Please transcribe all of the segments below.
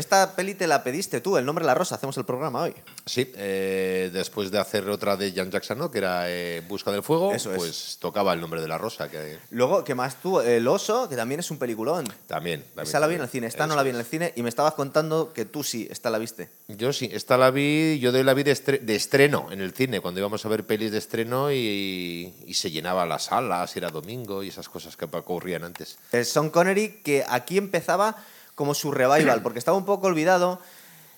Esta peli te la pediste tú, El nombre de la rosa, hacemos el programa hoy. Sí, eh, después de hacer otra de Jan Jackson, ¿no? que era eh, Busca del Fuego, Eso es. pues tocaba el nombre de la rosa, que Luego, ¿qué más tú? El oso, que también es un peliculón. también. también Esa la vi en el cine, esta no la vi en es. el cine y me estabas contando que tú sí, esta la viste. Yo sí, esta la vi, yo de la vi de, estre- de estreno en el cine, cuando íbamos a ver pelis de estreno y, y se llenaba las salas, era domingo y esas cosas que ocurrían antes. El Sean Connery, que aquí empezaba como su revival, porque estaba un poco olvidado.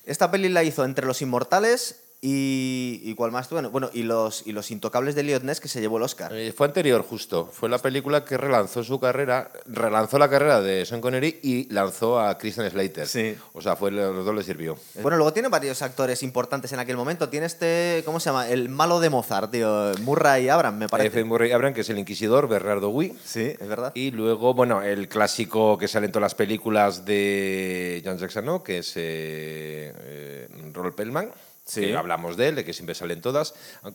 Esta peli la hizo entre Los Inmortales y. ¿Y cuál más? Bueno, bueno y, los, y Los Intocables de Elliot Ness, que se llevó el Oscar. Eh, fue anterior, justo. Fue la película que relanzó su carrera, relanzó la carrera de Sean Connery y lanzó a Christian Slater. Sí. O sea, fue, los dos le sirvió. Bueno, luego tiene varios actores importantes en aquel momento. Tiene este. ¿Cómo se llama? El malo de Mozart, tío. Murray Abram, me parece. F. Murray Abraham, que es el inquisidor, Bernardo Gui. Sí, es verdad. Y luego, bueno, el clásico que sale en todas las películas de John Jackson, ¿no? que es eh, eh, Robert Pellman. Sí. que hablamos de él, de que siempre salen todas,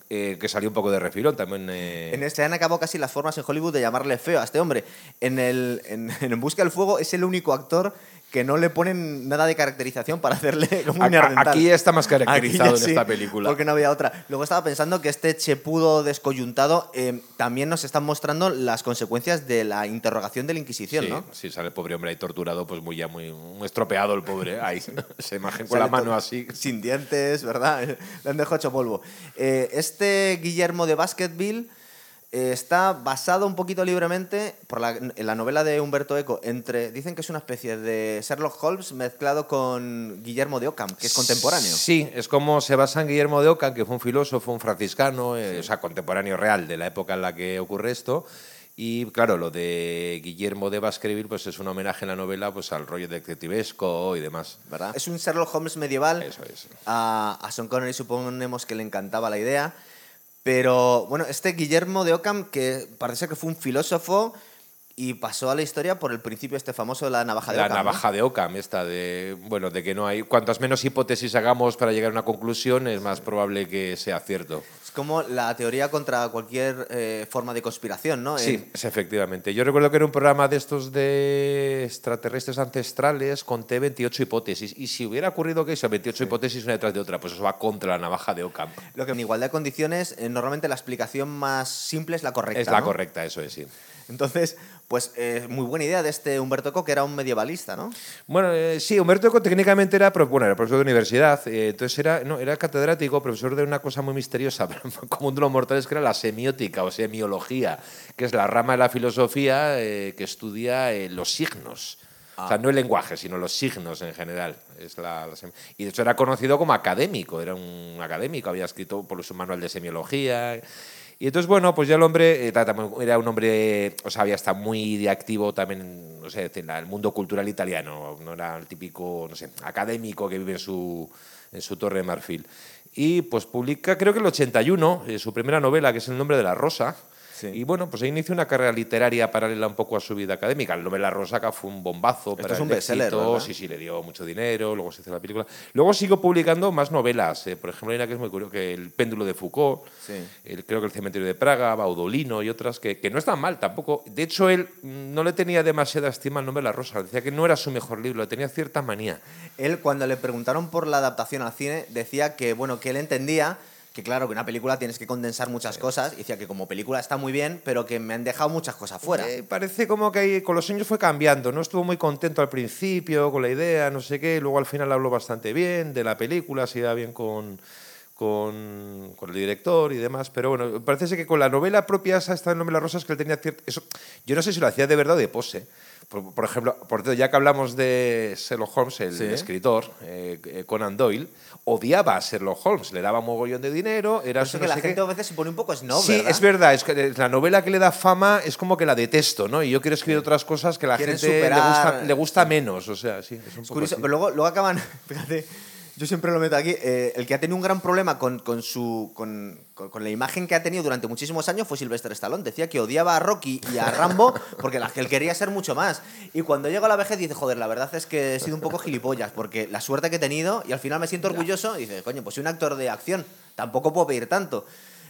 eh, que salió un poco de refilón también. eh, En este han acabado casi las formas en Hollywood de llamarle feo a este hombre. En, el, en, en En Busca del Fuego es el único actor que no le ponen nada de caracterización para hacerle como un aquí está más caracterizado en esta película. Porque no había otra. Luego estaba pensando que este chepudo descoyuntado eh, también nos están mostrando las consecuencias de la interrogación de la Inquisición, sí, ¿no? sí, sale el pobre hombre ahí torturado, pues muy ya muy, muy estropeado el pobre. Ahí, esa imagen con Sale la mano así. Sin dientes, ¿verdad? Le han dejado hecho polvo. Eh, este Guillermo de Basketville eh, está basado un poquito libremente por la, en la novela de Humberto Eco. Entre, dicen que es una especie de Sherlock Holmes mezclado con Guillermo de Ockham, que es contemporáneo. Sí, es como se basa en Guillermo de Oca, que fue un filósofo, un franciscano, eh, o sea, contemporáneo real de la época en la que ocurre esto. Y claro, lo de Guillermo de Baskerville pues es un homenaje en la novela pues al rollo detectivesco y demás. ¿verdad? Es un Sherlock Holmes medieval. Eso es. A, a Sean Connery suponemos que le encantaba la idea. Pero bueno, este Guillermo de Ockham, que parece que fue un filósofo y pasó a la historia por el principio este famoso de la navaja de La Ockham. ¿no? navaja de Ockham, esta de, bueno, de que no hay, cuantas menos hipótesis hagamos para llegar a una conclusión, es más probable que sea cierto. Es como la teoría contra cualquier eh, forma de conspiración, ¿no? Sí, es efectivamente. Yo recuerdo que era un programa de estos de extraterrestres ancestrales, conté 28 hipótesis. Y si hubiera ocurrido que eso, 28 hipótesis una detrás de otra, pues eso va contra la navaja de Ockham. lo que en igualdad de condiciones, eh, normalmente la explicación más simple es la correcta. es la ¿no? correcta, eso es, sí. Entonces, pues eh, muy buena idea de este Humberto Eco, que era un medievalista, ¿no? Bueno, eh, sí, Humberto Eco técnicamente era, bueno, era profesor de universidad, eh, entonces era, no, era catedrático, profesor de una cosa muy misteriosa, como uno de los mortales, que era la semiótica o semiología, que es la rama de la filosofía que estudia los signos. O sea, no el lenguaje, sino los signos en general. Es la, la sem- y de hecho era conocido como académico, era un académico, había escrito por su manual de semiología. Y entonces, bueno, pues ya el hombre eh, era un hombre, o sea, había estado muy activo también, no sé, en el mundo cultural italiano, no era el típico, no sé, académico que vive en su, en su torre de marfil. Y pues publica, creo que el 81, eh, su primera novela, que es El nombre de la rosa. Sí. Y bueno, pues ahí inició una carrera literaria paralela un poco a su vida académica. La rosa que fue un bombazo Esto para es un el bestseller. Sí, sí, le dio mucho dinero, luego se hizo la película. Luego siguió publicando más novelas. eh, Por ejemplo, hay una que es muy curiosa, que El péndulo de Foucault, Sí. el- creo que El cementerio de Praga, Baudolino y otras, que, que no están mal tampoco. De hecho, él mm, no le tenía demasiada estima al nombre de la rosa. Decía que no era su mejor libro, le tenía cierta manía. Él, cuando le preguntaron por la adaptación al cine, decía que, bueno, que él entendía que, claro, que una película tienes que condensar muchas cosas, y decía que como película está muy bien, pero que me han dejado muchas cosas fuera. Eh, parece como que con los años fue cambiando, ¿no? Estuvo muy contento al principio con la idea, no sé qué, luego al final habló bastante bien de la película, se iba bien con, con, con el director y demás, pero bueno, parece que con la novela propia esa esta nombre de las rosas que él tenía cierto... Eso, yo no sé si lo hacía de verdad o de pose. Por, por ejemplo, por cierto, ya que hablamos de Sherlock Holmes, el Sí. escritor, eh, eh, Conan Doyle, odiaba a Sherlock Holmes, le daba mogollón de dinero, era... Por eso no que la sé qué. gente a veces se pone un poco snob, sí, ¿verdad? es verdad. Es que la novela que le da fama es como que la detesto, ¿no? Y yo quiero escribir otras cosas que la Quieren gente le gusta, le gusta menos. O sea, sí, es un Es poco curioso, así. pero luego, luego acaban, fíjate, yo siempre lo meto aquí, eh, el que ha tenido un gran problema con, con su, con, con- con la imagen que ha tenido durante muchísimos años fue Sylvester Stallone. Decía que odiaba a Rocky y a Rambo porque la, que él quería ser mucho más. Y cuando llega a la vejez dice, joder, la verdad es que he sido un poco gilipollas porque la suerte que he tenido y al final me siento orgulloso y dice, coño, pues soy un actor de acción, tampoco puedo pedir tanto.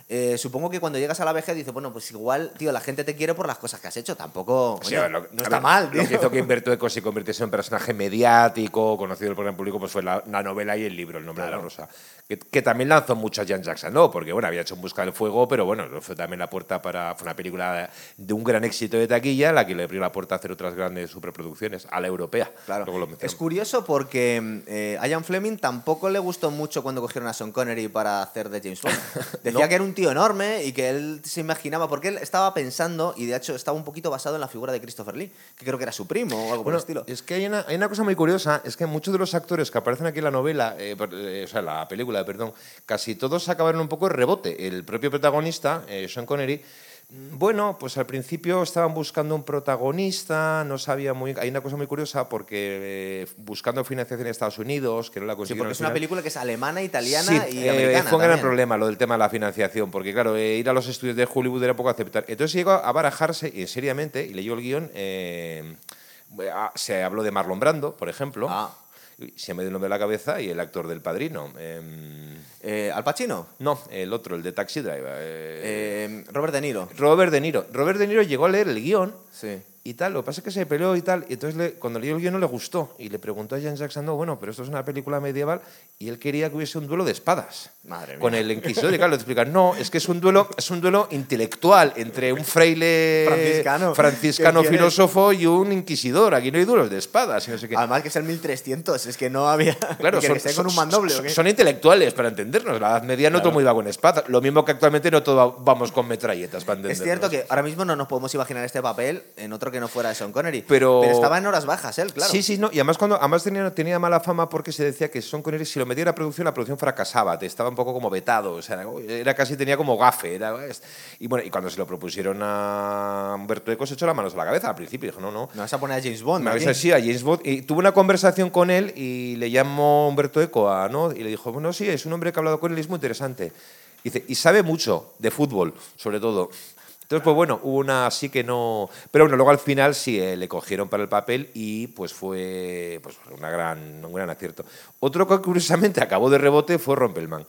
eh, supongo que cuando llegas a la vejez dices, bueno, pues igual, tío, la gente te quiere por las cosas que has hecho. Tampoco. Sí, lo- no está ver, mal, tío. Lo que hizo que Humberto se convirtiese en un personaje mediático, conocido por el gran público, pues fue la, la novela y el libro, El nombre de la rosa. Que, que también lanzó mucho a Jan Jackson, ¿no? Porque, bueno, había hecho En busca del fuego, pero bueno, fue también la puerta para. Fue una película de un gran éxito de taquilla, la que le abrió la puerta a hacer otras grandes superproducciones, a la europea. Claro. Lo es curioso porque eh, a Ian Fleming tampoco le gustó mucho cuando cogieron a Sean Connery para hacer de James Bond. Decía No. que era un tío enorme y que él se imaginaba, porque él estaba pensando, y de hecho estaba un poquito basado en la figura de Christopher Lee, que creo que era su primo o algo por el estilo. es que hay una, hay una cosa muy curiosa, es que muchos de los actores que aparecen aquí en la novela, eh, eh, o sea, la película, perdón, casi todos acabaron un poco de rebote. El propio protagonista, eh, Sean Connery, mm, bueno, pues al principio estaban buscando un protagonista, no sabía muy... Hay una cosa muy curiosa porque eh, buscando financiación en Estados Unidos, que no la Sí, consiguieron porque al es una película que es alemana, italiana Sí, y eh, americana. fue un gran problema lo del tema de la financiación, porque claro, eh, ir a los estudios de Hollywood era poco aceptar. Entonces llegó a barajarse y seriamente, y leyó el guion, eh, se habló de Marlon Brando, por ejemplo. Ah. Se me dio el nombre de la cabeza y el actor del padrino. em, Eh, Al Pacino, no, el otro, el de Taxi Driver. eh, eh, Robert De Niro. Robert De Niro. Robert De Niro llegó a leer el guion Sí. Y tal. Lo que pasa es que se peleó y tal. Y entonces le- cuando leyó el guion no le gustó. Y le preguntó a Jan Jackson, no, bueno, pero esto es una película medieval y él quería que hubiese un duelo de espadas. Madre mía. Con el inquisidor. Y claro, le explican, no, es que es un duelo, es un duelo intelectual entre un fraile Franciscano. filósofo y un inquisidor. Aquí no hay duelos de espadas y no sé qué. Además que es el 1300, es que no había... Claro, que son, que con un mandoble. ¿o son- intelectuales para entendernos. La Edad Media no todo el mundo iba con espadas. Lo mismo que actualmente no todo vamos con metralletas para Es cierto que ahora mismo no nos podemos imaginar este papel en otro que no fuera de Sean Connery. Pero- estaba en horas bajas él, claro. Sí, sí, no. Y además, cuando, además tenía, tenía mala fama porque se decía que Sean Connery, si lo metía en la producción, la producción fracasaba. Te estaba un poco como vetado. O sea, era casi, tenía como gafe. Era, y bueno, y cuando se lo propusieron a Humberto Eco, se echó las manos a la cabeza al principio. Dijo, no, no. Me vas a poner a James Bond. Me aquí. avisa así a James Bond y tuve una conversación con él y le llamó Humberto Eco a, ¿no? y le dijo, bueno, sí, es un hombre que ha hablado con él y es muy interesante. Dice, y sabe mucho de fútbol, sobre todo. Entonces, pues bueno, hubo una así que no... Pero bueno, luego al final sí eh, le cogieron para el papel y pues fue pues, una gran, un gran acierto. Otro que curiosamente acabó de rebote fue Rompelman.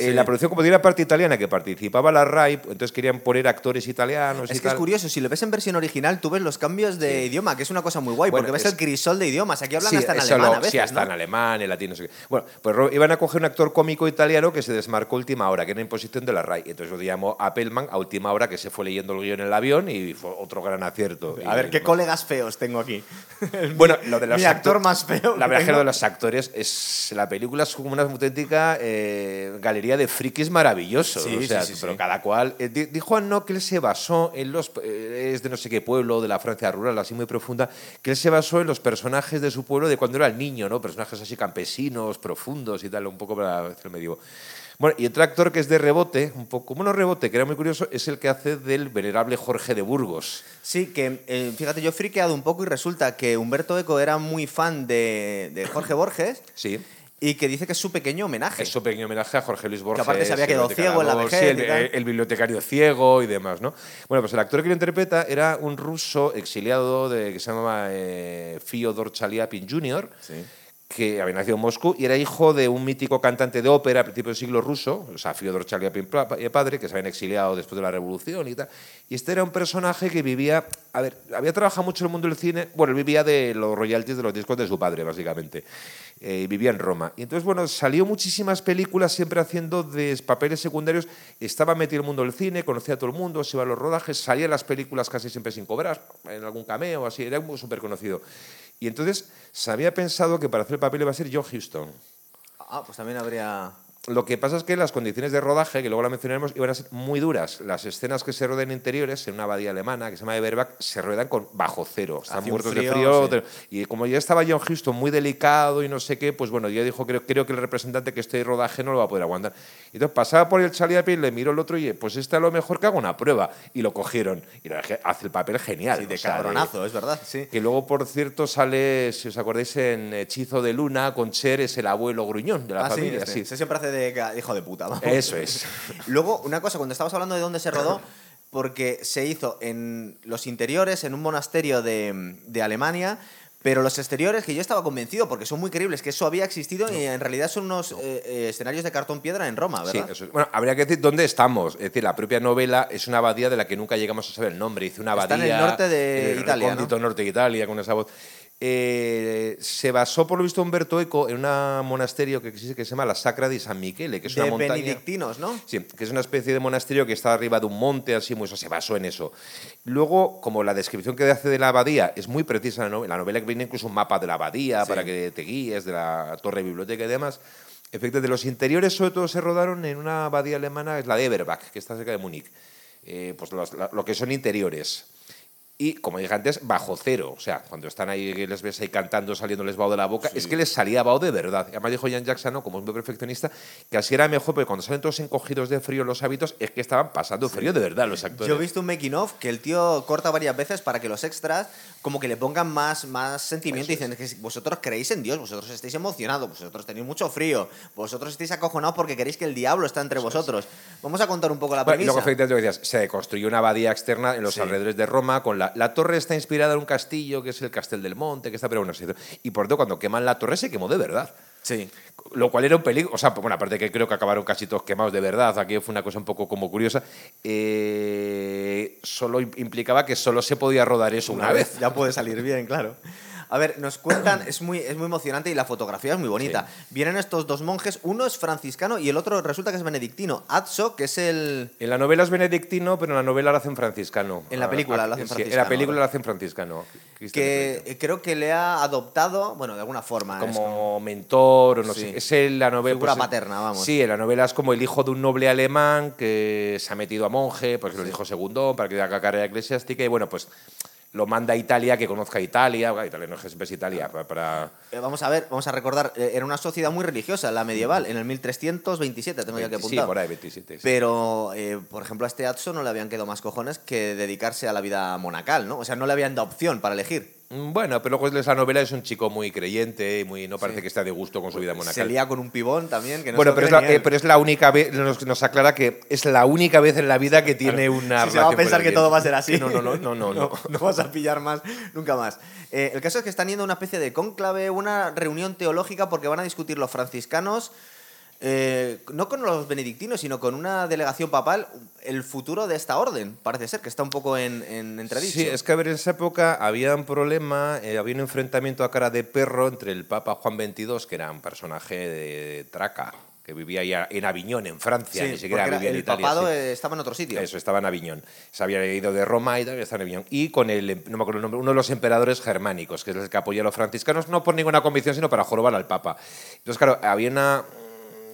Eh, Sí. la producción, como tenía parte italiana que participaba la RAI, entonces querían poner actores italianos y Es que es curioso, si lo ves en versión original, tú ves los cambios de idioma, que es una cosa muy guay, Bueno, porque ves es- el crisol de idiomas. Aquí hablan Sí, hasta en alemán lo- a veces, Sí, hasta ¿no? en alemán, en latín, no sé qué. Bueno, pues iban a coger un actor cómico italiano que se desmarcó última hora, que era imposición de la RAI. Entonces lo llamó Appelman a última hora, que se fue leyendo el guion en el avión y fue otro gran acierto. A ver, qué colegas feos tengo aquí. Bueno, lo de los Mi acto- actor más feo. La verdad de los actores es la película es como una auténtica eh, galería de frikis maravilloso. Sí, o sea, sí, sí, pero cada cual. eh, di- dijo Anno que él se basó en los. eh, es de no sé qué pueblo, de la Francia rural, así muy profunda, que él se basó en los personajes de su pueblo de cuando era el niño, ¿no? Personajes así campesinos, profundos y tal, un poco para hacer medio. Bueno, y otro actor que es de rebote, un poco, bueno, rebote, que era muy curioso, es el que hace del venerable Jorge de Burgos. Sí, que eh, fíjate, yo he friqueado un poco y resulta que Humberto Eco era muy fan de, de Jorge Borges Sí. Y que dice que es su pequeño homenaje. Es un pequeño homenaje a Jorge Luis Borges. aparte se había quedado ciego en la Sí, vejez tal. el- el bibliotecario ciego y demás, ¿no? Bueno, pues el actor que lo interpreta era un ruso exiliado de, que se llama eh, Fyodor Chaliapin Jr., Sí. que había nacido en Moscú y era hijo de un mítico cantante de ópera a principios del siglo ruso, o sea, Fyodor Chaliapin eh, padre, que se habían exiliado después de la revolución y tal. Y este era un personaje que vivía, a ver, había trabajado mucho en el mundo del cine, bueno, él vivía de los royalties de los discos de su padre, básicamente. Eh, vivía en Roma. Y entonces, bueno, salió muchísimas películas siempre haciendo de papeles secundarios. Estaba metido en el mundo del cine, conocía a todo el mundo, se iba a los rodajes, salía en las películas casi siempre sin cobrar, en algún cameo, así, era súper conocido. Y entonces se había pensado que para hacer el papel iba a ser John Huston. Ah, pues también habría... Lo que pasa es que las condiciones de rodaje, que luego la mencionaremos, iban a ser muy duras. Las escenas que se rodan interiores en una abadía alemana que se llama Everbach se ruedan con bajo cero. Están Hace muertos frío, de frío. sí. Y como ya estaba John Huston muy delicado y no sé qué, pues bueno, ya dijo, creo, creo que el representante que este rodaje no lo va a poder aguantar. Y entonces pasaba por el Chaliapin, le miró el otro y pues este a lo mejor que haga una prueba. Y lo cogieron. Y la es hace el papel genial. Sí, de sea, cabronazo, es verdad, sí. que luego, por cierto, sale, si os acordáis, en Hechizo de Luna, con Cher, es el abuelo gruñón de la Ah, sí, familia. este, sí. ese siempre hace de hijo de puta. vamos. Eso es. Luego, una cosa, cuando estabas hablando de dónde se rodó, porque se hizo en los interiores, en un monasterio de, de Alemania, Pero los exteriores, que yo estaba convencido, porque son muy creíbles, que eso había existido y en realidad son unos eh, eh, escenarios de cartón piedra en Roma, ¿verdad? Sí, eso es. Bueno, habría que decir dónde estamos. Es decir, la propia novela es una abadía de la que nunca llegamos a saber el nombre. Dice una abadía. Está en el norte de el Italia, norte de Italia, con esa voz. Eh, se basó, por lo visto, Umberto Eco en un monasterio que existe que se llama la Sacra di San Michele, que es de una montaña. benedictinos, ¿no? Sí, que es una especie de monasterio que está arriba de un monte, así, muy, eso, se basó en eso. Luego, como la descripción que hace de la abadía es muy precisa, en la novela, la novela que viene incluso un mapa de la abadía Sí. para que te guíes, de la torre biblioteca y demás. Efectivamente, los interiores sobre todo se rodaron en una abadía alemana, es la de Eberbach, que está cerca de Múnich. Eh, pues los- la- lo que son interiores. Y, como dije antes, bajo cero. O sea, cuando están ahí, que les ves ahí cantando, saliéndoles vaho de la boca, es que les salía vaho de verdad. Además dijo Jan Jackson, ¿no? como es muy perfeccionista, que así era mejor, porque cuando salen todos encogidos de frío los hábitos, es que estaban pasando frío de verdad los actores. Yo he visto un making of que el tío corta varias veces para que los extras como que le pongan más, más sentimiento y dicen que si vosotros creéis en Dios, vosotros estáis emocionados, vosotros tenéis mucho frío, vosotros estáis acojonados porque queréis que el diablo está entre vosotros. Vamos a contar un poco la Bueno, y premisa. luego, efectivamente, lo que decías, se construyó una abadía externa en los Sí. alrededores de Roma. con la, la torre está inspirada en un castillo que es el Castel del Monte, que está, pero bueno, sí, y por tanto, cuando queman la torre se quemó de verdad. Sí. Lo cual era un peligro. O sea, bueno, aparte que creo que acabaron casi todos quemados de verdad. Aquí fue una cosa un poco como curiosa. eh, solo im- implicaba que solo se podía rodar eso una, vez. Ya puede salir bien, claro. A ver, nos cuentan, es muy, es muy emocionante y la fotografía es muy bonita. Vienen estos dos monjes, uno es franciscano y el otro resulta que es benedictino. Atso, que es el... En la novela es benedictino, pero en la novela lo hacen franciscano. En la película lo hacen sí, En franciscano, la película lo hacen franciscano. Que eh, creo que le ha adoptado, bueno, de alguna forma. es como mentor o no Sí. sé. Es el- la novela. Figura pues, paterna, vamos. Sí, en la novela es como el hijo de un noble alemán que se ha metido a monje, porque lo dijo segundo, para que haga carrera eclesiástica, y bueno, pues lo manda a Italia, que conozca Italia. Bueno, Italia no siempre es Italia, para. para- Eh, Vamos a ver, vamos a recordar, eh, era una sociedad muy religiosa, la medieval, en el 1327, tengo ya que sí, apuntar. por ahí, 27. sí. Pero, eh, por ejemplo, a este Atso no le habían quedado más cojones que dedicarse a la vida monacal, ¿no? O sea, no le habían dado opción para elegir. Mm, Bueno, pero luego esa novela es un chico muy creyente y muy, no parece que esté de gusto con su vida Se monacal. lía con un pibón también, que no bueno, se pero es, la, eh, pero es la única vez, nos, nos aclara que es la única vez en la vida que tiene una. Si se va a pensar que todo va a ser así. No, no, no, no, no. no. no vas a pillar más, nunca más. Eh, el caso es que están yendo a una especie de cónclave, una reunión teológica, porque van a discutir los franciscanos, eh, no con los benedictinos, sino con una delegación papal, el futuro de esta orden. Parece ser que está un poco en, en entredicho. Sí, es que a ver, en esa época había un problema, eh, había un enfrentamiento a cara de perro entre el Papa Juan XXII, que era un personaje de Traca, que vivía ya en Aviñón, en Francia, Sí, ni siquiera vivía en el Italia. papado sí. estaba en otro sitio. Eso, estaba en Aviñón. Se había ido de Roma y estaba en Aviñón. Y con el, no me acuerdo el nombre, uno de los emperadores germánicos, que es el que apoya a los franciscanos, no por ninguna convicción, sino para jorobar al Papa. Entonces, claro, había una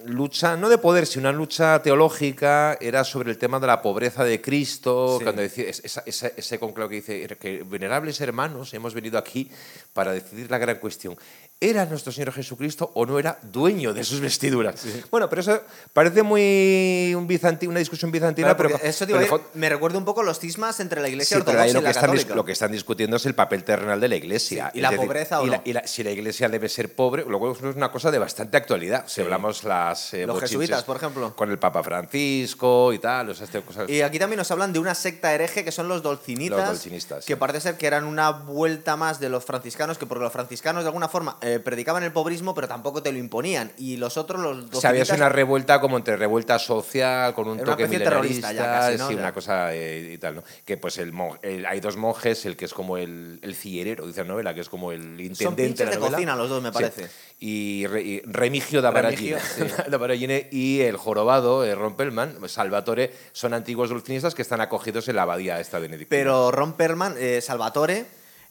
lucha, no de poder, sino una lucha teológica, era sobre el tema de la pobreza de Cristo, Sí. cuando decía, es- esa- esa- ese conclave que dice que venerables hermanos, hemos venido aquí para decidir la gran cuestión. ¿Era nuestro Señor Jesucristo o no era dueño de sus vestiduras? Bueno, pero eso parece muy un una discusión bizantina, Claro, pero, eso pero fo- me recuerda un poco los cismas entre la iglesia Sí, pero ortodoxa y lo que, la están, católica. lo que están discutiendo es el papel terrenal de la iglesia. Sí, y la pobreza o y la- no. y la- si la iglesia debe ser pobre, luego es una cosa de bastante actualidad. Si hablamos las. eh, Los jesuitas, por ejemplo. Con el Papa Francisco y tal, o sea, este- cosas. Y aquí también nos hablan de una secta hereje que son los dolcinitas. Los dolcinistas, Que parece ser que eran una vuelta más de los franciscanos, que porque los franciscanos de alguna forma eh, predicaban el pobrismo, pero tampoco te lo imponían. Y los otros, los O sea, había una revuelta como entre revuelta social, con un Era una toque especie terrorista ya casi, ¿no? sí, una cosa eh, y tal, ¿no? Que pues el, el- hay dos monjes, el que es como el, el cillerero, dice la novela, que es como el intendente Son de la de novela. cocina los dos, me Sí. parece. Y, Re- y Remigio da Remigio, sí. y el jorobado, eh, Rompelman, Salvatore, son antiguos dulcinistas que están acogidos en la abadía esta benedictina. Pero Ron Perlman, eh, Salvatore,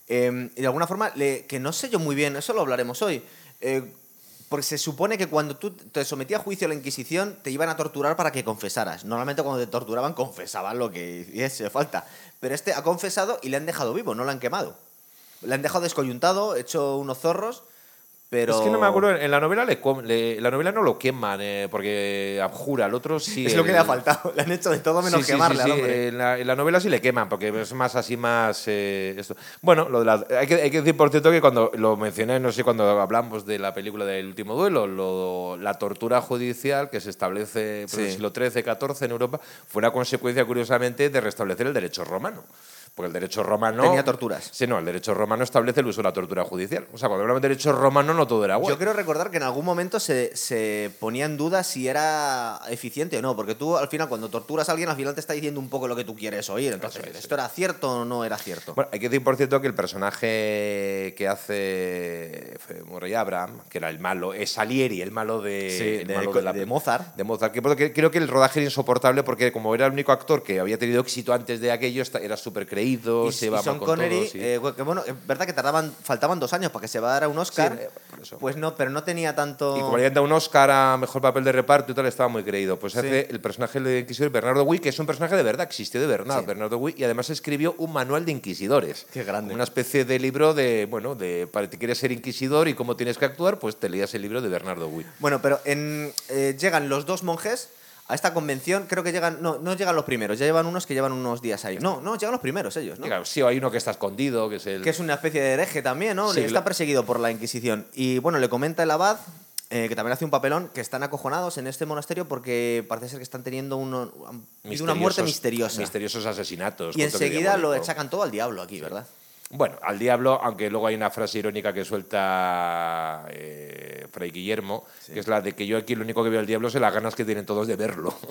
eh, y de alguna forma, que no sé yo muy bien, eso lo hablaremos hoy. eh, porque se supone que cuando tú te sometías a juicio a la Inquisición, te iban a torturar para que confesaras. Normalmente cuando te torturaban, confesaban lo que hiciese falta. Pero este ha confesado y le han dejado vivo, no lo han quemado. Le han dejado descoyuntado, hecho unos zorros, pero... Es que no me acuerdo, en la novela, le, le- la novela no lo queman, eh, porque abjura, el otro sí. Es lo que le ha faltado. Le han hecho de todo menos Sí, sí, quemarle sí, al hombre. En, la, en la novela sí le queman, porque es más así, más. eh, esto. Bueno, lo de la- hay, que, hay que decir, por cierto, que cuando lo mencioné, no sé, cuando hablamos de la película del último duelo, lo- la tortura judicial que se establece en el siglo XIII, XIV en Europa, fue una consecuencia, curiosamente, de restablecer el derecho romano. Porque el derecho romano. Tenía torturas. Sí, no, el derecho romano establece el uso de la tortura judicial. O sea, cuando hablamos de derecho romano, no todo era bueno. Yo quiero recordar que en algún momento se, se ponía en duda si era eficiente o no, porque tú al final cuando torturas a alguien al final te está diciendo un poco lo que tú quieres oír. Entonces, es, ¿esto era cierto o no era cierto? Bueno, hay que decir, por cierto, que el personaje que hace Murray Abraham, que era el malo, es Salieri, el malo de, Sí, el de- malo de la- Mozart. De Mozart. Que, creo que el rodaje era insoportable porque como era el único actor que había tenido éxito antes de aquello, era súper creído, y, se Sean con Connery, todos, sí. eh, bueno, es verdad que tardaban, faltaban dos años para que se llevara un Oscar, Sí, pues no, pero no tenía tanto... Y como le habían dado un Oscar a mejor papel de reparto y tal, estaba muy creído. Pues Sí. hace el personaje de Inquisidor Bernardo Wick, que es un personaje de verdad, existió de verdad. Bernardo Wick, y además escribió un manual de inquisidores. Qué grande. Una especie de libro de, bueno, de para que quieres ser inquisidor y cómo tienes que actuar, pues te leías el libro de Bernardo Wick. Bueno, pero en, eh, llegan los dos monjes a esta convención, creo que llegan, no, no llegan los primeros, ya llevan unos que llevan unos días ahí. No, no, llegan los primeros ellos, ¿no? Diga, Sí, hay uno que está escondido, que es el... Que es una especie de hereje también, ¿no? Sí, Está perseguido por la Inquisición. Y bueno, le comenta el abad, eh, que también hace un papelón, que están acojonados en este monasterio porque parece ser que están teniendo uno, una muerte misteriosa. Misteriosos asesinatos. y enseguida lo achacan todo al diablo aquí, ¿verdad? Bueno, al diablo, aunque luego hay una frase irónica que suelta eh, Fray Guillermo, que es la de que yo aquí lo único que veo al diablo es las ganas que tienen todos de verlo.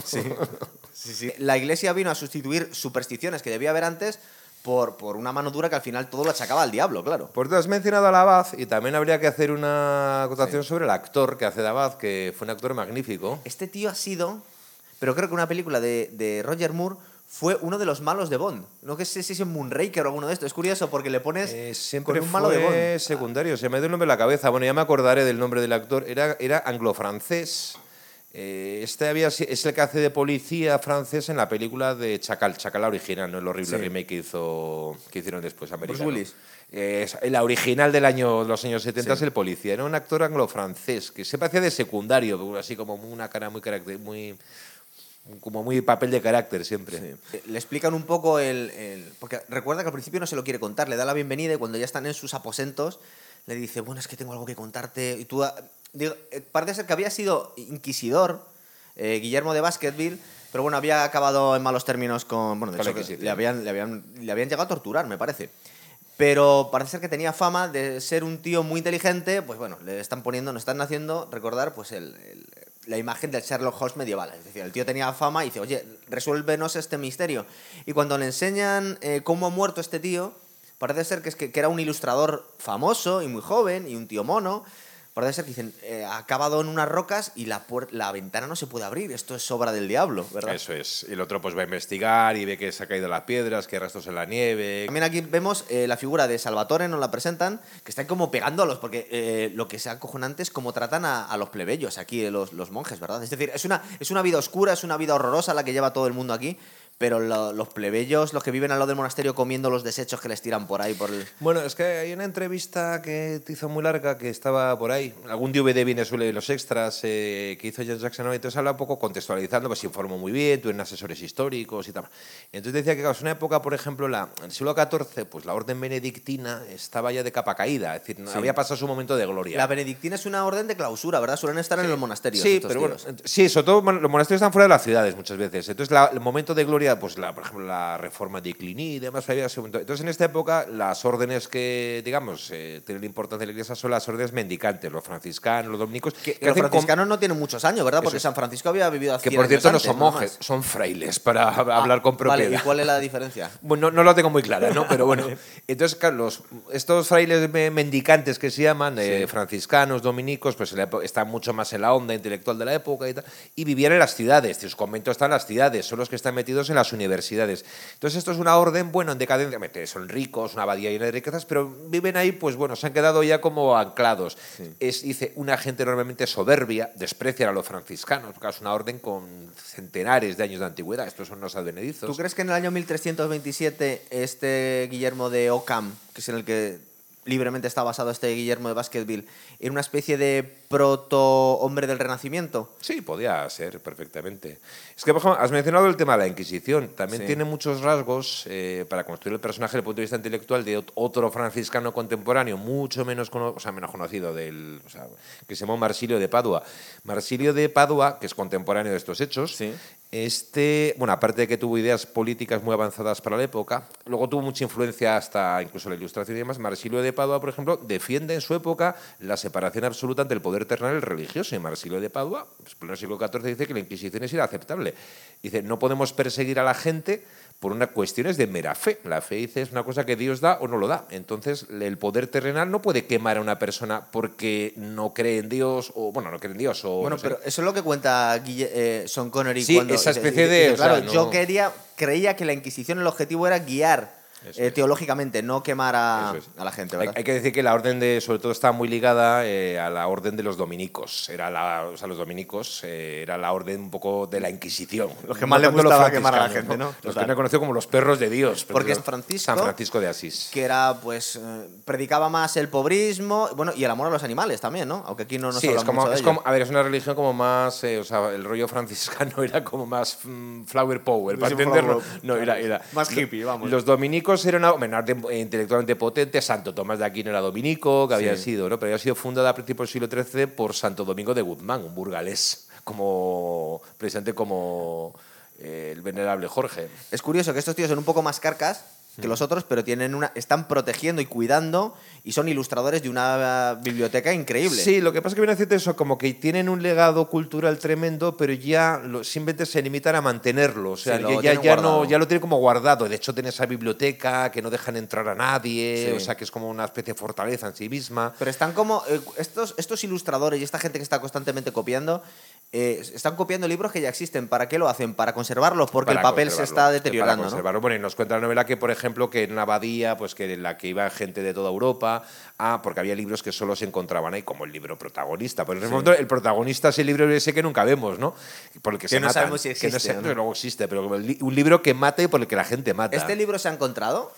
Sí, sí. La iglesia vino a sustituir supersticiones que debía haber antes por, por una mano dura que al final todo lo achacaba al diablo, claro. Por tú has mencionado al Abad y también habría que hacer una acotación sobre el actor que hace de Abad, que fue un actor magnífico. Este tío ha sido, pero creo que una película de, de Roger Moore fue uno de los malos de Bond. No que sé si es Moonraker o alguno de estos. Es curioso porque le pones Eh, siempre con un malo de Bond. secundario, se me dio el nombre en la cabeza. Bueno, ya me acordaré del nombre del actor. Era, era anglo-francés. Eh, este había, es el que hace de policía francés en la película de Chacal, Chacal la original, no el horrible Sí. remake que, hizo, que hicieron después americano. Willis. Eh, la original del año, los años 70 Sí. es el policía. Era un actor anglo-francés que se parecía de secundario, así como una cara muy muy como muy papel de carácter siempre. Le explican un poco el, el- Porque recuerda que al principio no se lo quiere contar, le da la bienvenida y cuando ya están en sus aposentos le dice, bueno, es que tengo algo que contarte. Y tú... ah, digo, eh, parece ser que había sido inquisidor eh, Guillermo de Baskerville, pero bueno, había acabado en malos términos con... Bueno, de hecho, que Inquisición. le habían, le, habían, le habían llegado a torturar, me parece. Pero parece ser que tenía fama de ser un tío muy inteligente, pues bueno, le están poniendo, nos están haciendo recordar pues el- el- la imagen del Sherlock Holmes medieval. Es decir, el tío tenía fama y dice, oye, resuélvenos este misterio. Y cuando le enseñan eh, cómo ha muerto este tío, parece ser que, es que, que era un ilustrador famoso y muy joven y un tío mono. Parece ser que dicen, eh, ha acabado en unas rocas y la, la ventana no se puede abrir. Esto es obra del diablo, ¿verdad? Eso es. Y el otro pues va a investigar y ve que se ha caído las piedras, que hay rastros en la nieve. También aquí vemos eh, la figura de Salvatore, nos la presentan, que están como pegando a los, porque eh, lo que sea acojonante es cómo tratan a, a los plebeyos aquí, eh, los, los monjes, ¿verdad? Es decir, es una, es una vida oscura, es una vida horrorosa la que lleva todo el mundo aquí, pero lo- los plebeyos, los que viven al lado del monasterio comiendo los desechos que les tiran por ahí, por el... Bueno, es que hay una entrevista que te hizo muy larga que estaba por ahí. Algún DVD viene suele de los extras eh, que hizo James Jackson. Entonces habla un poco contextualizando, pues se informó muy bien, tuvieron asesores históricos y tal. Entonces decía que claro, es una época, por ejemplo, la, en el siglo XIV, pues la orden benedictina estaba ya de capa caída. Es decir, Sí. había pasado su momento de gloria. La benedictina es una orden de clausura, ¿verdad? Suelen estar en los monasterios. Sí, pero bueno, tíos. ent- sí, sobre todo bueno, los monasterios están fuera de las ciudades muchas veces. Entonces, la- el momento de gloria, pues, la, por ejemplo, la reforma de Cluny y demás, había. Entonces, en esta época, las órdenes que, digamos, eh, tienen importancia en la iglesia son las órdenes mendicantes, los franciscanos, los dominicos. Que, que los franciscanos no tienen muchos años, ¿verdad? Porque es. San Francisco había vivido hace que, por cierto, no son monjes, son frailes, para hablar con propiedad. Vale, ¿y cuál es la diferencia? Bueno, no, no lo tengo muy clara, ¿no? Pero bueno. Entonces, claro, los- estos frailes me- mendicantes que se llaman, eh, franciscanos, dominicos, pues están mucho más en la onda intelectual de la época y tal, y vivían en las ciudades, sus conventos están en las ciudades, son los que están metidos en las universidades. Entonces, esto es una orden, bueno, en decadencia, son ricos, una abadía llena de riquezas, pero viven ahí, pues bueno, se han quedado ya como anclados. Es, dice, una gente enormemente soberbia, desprecian a los franciscanos, porque es una orden con centenares de años de antigüedad, estos son los advenedizos. ¿Tú crees que en el año 1327 este Guillermo de Ockham, que es en el que libremente está basado este Guillermo de Baskerville, era una especie de proto-hombre del Renacimiento? Sí, podía ser perfectamente. Es que, por ejemplo, has mencionado el tema de la Inquisición. También Sí. tiene muchos rasgos eh, para construir el personaje desde el punto de vista intelectual de ot- otro franciscano contemporáneo, mucho menos, cono- o sea, menos conocido, del, o sea, que se llamó Marsilio de Padua. Marsilio de Padua, que es contemporáneo de estos hechos, Sí. Este, bueno, aparte de que tuvo ideas políticas muy avanzadas para la época, luego tuvo mucha influencia hasta incluso la ilustración y demás. Marsilio de Padua, por ejemplo, defiende en su época la separación absoluta entre el poder terrenal y el religioso. Y Marsilio de Padua, pues, en el siglo XIV, dice que la Inquisición es inaceptable. Dice, no podemos perseguir a la gente por una cuestiones de mera fe. La fe dice es una cosa que Dios da o no lo da. Entonces, el poder terrenal no puede quemar a una persona porque no cree en Dios o, bueno, no cree en Dios o... Bueno, no sé. pero eso es lo que cuenta Guille, eh, Sean Connery Sí, cuando... esa especie de, Claro, sea, yo quería, creía que la Inquisición el objetivo era guiar eh, teológicamente, no quemar a, Eso es. a la gente, Hay, ¿verdad? hay que decir que la orden de, sobre todo, estaba muy ligada eh, a la orden de los dominicos. Era la, o sea, los dominicos eh, era la orden un poco de la Inquisición. Los que más les tanto los gustaba quemar a la gente, ¿no? Los que conocidos como los perros de Dios. Porque es San Francisco, Francisco de Asís. que era, pues, predicaba más el pobrismo, bueno, y el amor a los animales también, ¿no? Aunque aquí no nos Sí, es como, mucho de es ello. como, a ver, es una religión como más, o sea, el rollo franciscano era como más mm, flower power, para entenderlo. No, era, era Más hippie, vamos. Los dominicos eran una bueno, eh, intelectualmente potente, Santo Tomás de Aquino era dominico, que había sido, ¿no? Pero había sido fundada a principios del siglo XIII por Santo Domingo de Guzmán, un burgalés, como precisamente como eh, el venerable Jorge. Es curioso que estos tíos son un poco más carcas que los otros, pero tienen una, están protegiendo y cuidando y son ilustradores de una biblioteca increíble. Sí, lo que pasa es que viene a decirte eso, como que tienen un legado cultural tremendo, pero ya lo- simplemente se limitan a mantenerlo. O sea, Sí, ya, ya, ya no, ya lo tienen como guardado. De hecho, tiene esa biblioteca que no dejan entrar a nadie, Sí. o sea, que es como una especie de fortaleza en sí misma. Pero están como. eh, estos, estos ilustradores y esta gente que está constantemente copiando. eh, están copiando libros que ya existen. ¿Para qué lo hacen? Para conservarlos, porque el Para papel se está deteriorando. Para ¿no? conservarlo. Bueno, y nos cuenta la novela que, por ejemplo, que en una abadía, pues que en la que iba gente de toda Europa, ah, porque había libros que solo se encontraban ahí, como el libro protagonista. Pero en el fondo, el protagonista es el libro ese que nunca vemos, ¿no? Por el que, se no matan, sabemos si que no existe o no. luego existe, pero un libro que mata y por el que la gente mata. ¿Este libro se ha encontrado?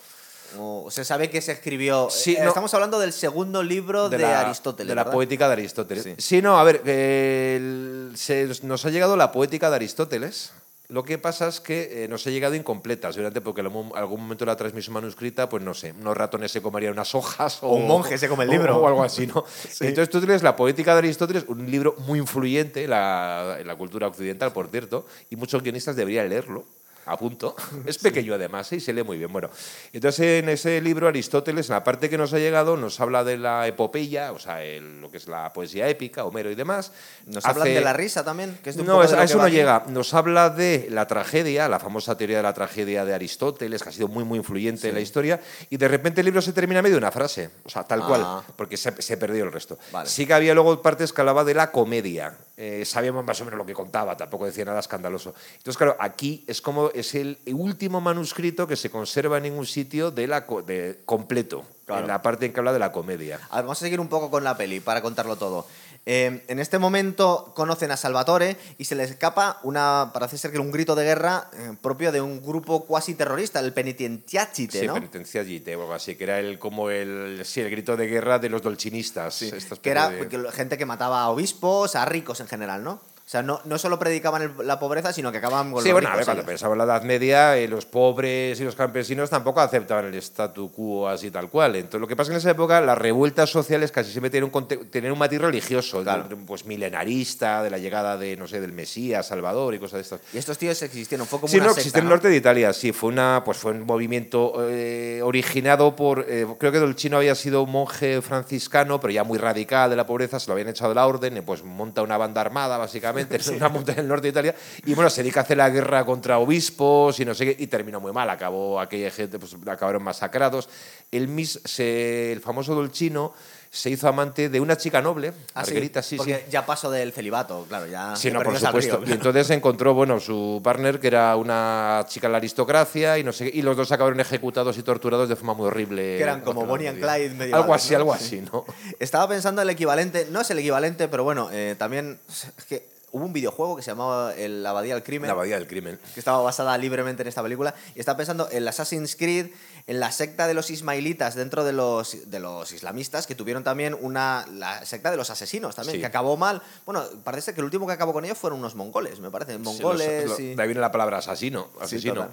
¿O se sabe que se escribió? Sí, Eh, no. Estamos hablando del segundo libro de, la, Aristóteles. De la ¿verdad? poética de Aristóteles. Sí. Sí, no, a ver, eh, el- se- nos ha llegado la poética de Aristóteles. Lo que pasa es que eh, nos ha llegado incompleta, seguramente porque en algún momento de la transmisión manuscrita, pues no sé, unos ratones se comerían unas hojas o, O un monje se come el libro. O, o algo así, ¿no? Entonces tú tienes la poética de Aristóteles, un libro muy influyente en la, en la cultura occidental, por cierto, y muchos guionistas deberían leerlo. A punto. Es pequeño además ¿eh? y se lee muy bien. Bueno, entonces en ese libro Aristóteles, en la parte que nos ha llegado, nos habla de la epopeya, o sea, el- lo que es la poesía épica, Homero y demás. Nos hablan de la risa también. Que es de un no, poco es- de a eso no aquí. llega. Nos habla de la tragedia, la famosa teoría de la tragedia de Aristóteles, que ha sido muy, muy influyente en la historia, y de repente el libro se termina medio de una frase, o sea, tal Ah. cual, porque se, se perdió el resto. Vale. Sí que había luego partes que hablaba de la comedia. Eh, sabíamos más o menos lo que contaba, tampoco decía nada escandaloso. Entonces, claro, aquí es como es el último manuscrito que se conserva en ningún sitio de la co- de, completo, Claro. en la parte en que habla de la comedia. A ver, vamos a seguir un poco con la peli para contarlo todo. Eh, en este momento conocen a Salvatore y se les escapa una, parece ser que un grito de guerra eh, propio de un grupo cuasi terrorista, el Penitentiacite, Sí, ¿no? penitenciagite o algo así, que era el, como el, sí, el grito de guerra de los dolchinistas. esta especie que era de- gente que mataba a obispos, a ricos en general, ¿no? O sea, no, no solo predicaban el- la pobreza, sino que acababan con Sí, los bueno, a ver, cuando ellos. pensaba en la Edad Media, eh, los pobres y los campesinos tampoco aceptaban el statu quo así tal cual. Entonces, lo que pasa es que en esa época las revueltas sociales casi siempre tienen un, tienen un matiz religioso, Claro. de- pues milenarista, de la llegada de, no sé, del Mesías, Salvador y cosas de estas. Y estos tíos existieron, fue como Sí, una no, secta, existe en el ¿no? norte de Italia, sí, fue, una, pues fue un movimiento eh, originado por, eh, creo que Dolcino había sido un monje franciscano, pero ya muy radical de la pobreza, se lo habían echado de la orden, y pues monta una banda armada, básicamente, en una montaña en el norte de Italia, y bueno, se dedica a hacer la guerra contra obispos y no sé qué, y terminó muy mal, acabó aquella gente, pues acabaron masacrados. El, mis, se- el famoso Dolcino se hizo amante de una chica noble, Ah, sí, Margarita, sí, sí. porque ya pasó del celibato, claro, ya. Sí, no, por supuesto. río, Y entonces encontró, bueno, su partner, que era una chica de la aristocracia, y no sé y los dos acabaron ejecutados y torturados de forma muy horrible. Que eran como Bonnie and. Clyde medievales, Algo así, ¿no? algo Sí. así, ¿no? Estaba pensando en el equivalente, no es el equivalente, pero bueno, eh, también es que hubo un videojuego que se llamaba El Abadía del Crimen, La abadía del crimen. que estaba basada libremente en esta película, y estaba pensando en Assassin's Creed, en la secta de los ismailitas dentro de los, de los islamistas, que tuvieron también una, la secta de los asesinos también, Sí. que acabó mal. Bueno, parece que el último que acabó con ellos fueron unos mongoles, me parece, mongoles Sí, los- y... De ahí viene la palabra asesino. Asesino.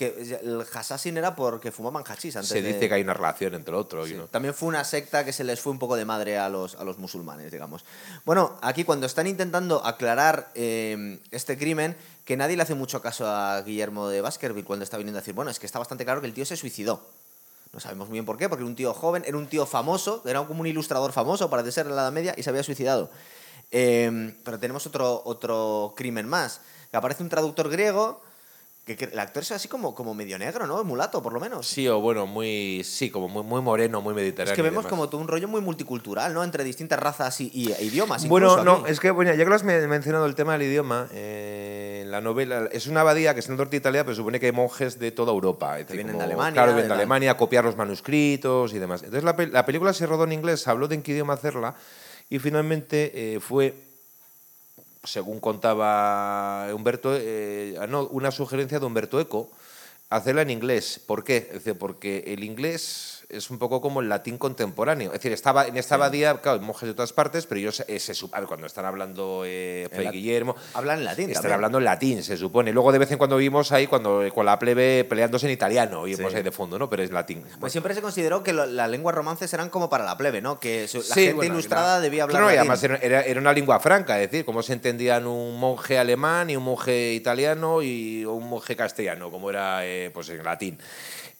Que el Hassassin era porque fumaban hachís antes Se de- dice que hay una relación entre el otro. y Sí. no. También fue una secta que se les fue un poco de madre a los, a los musulmanes, digamos. Bueno, aquí cuando están intentando aclarar eh, este crimen, que nadie le hace mucho caso a Guillermo de Baskerville cuando está viniendo a decir, bueno, es que está bastante claro que el tío se suicidó. No sabemos muy bien por qué, porque era un tío joven, era un tío famoso, era como un ilustrador famoso, parece ser en la Edad Media, y se había suicidado. Eh, pero tenemos otro, otro crimen más, que aparece un traductor griego, que, que el actor es así como, como medio negro, ¿no? Mulato, por lo menos. Sí, o bueno, muy. Sí, como muy, muy moreno, muy mediterráneo. Es que vemos como todo un rollo muy multicultural, ¿no? Entre distintas razas y, y- e idiomas. Bueno, no, aquí. es que, bueno, ya que lo has men- mencionado el tema del idioma, eh, la novela es una abadía que está en el norte de Italia, pero supone que hay monjes de toda Europa. es decir, vienen de Alemania, Claro, vienen de Alemania a copiar los manuscritos y demás. Entonces la, la película se rodó en inglés, se habló de en qué idioma hacerla y finalmente eh, fue, según contaba Humberto, eh, ah, no, una sugerencia de Humberto Eco, hacerla en inglés. ¿Por qué? Decir, porque el inglés es un poco como el latín contemporáneo. Es decir, estaba, en esta abadía, claro, monjes de otras partes, pero ellos se, se sup- a ver, cuando están hablando eh, Fray Guillermo, Hablan en latín están también. hablando en latín, se supone. Luego de vez en cuando vimos ahí cuando con la plebe peleándose en italiano, y Sí. ahí de fondo, ¿no? Pero es latín. Pues siempre se consideró que las lenguas romances eran como para la plebe, ¿no? Que su- la Sí, gente bueno, ilustrada era- debía hablar latín. además era, era- era una lengua franca, es decir, cómo se entendían un monje alemán y un monje italiano y un monje castellano, como era eh, pues en latín.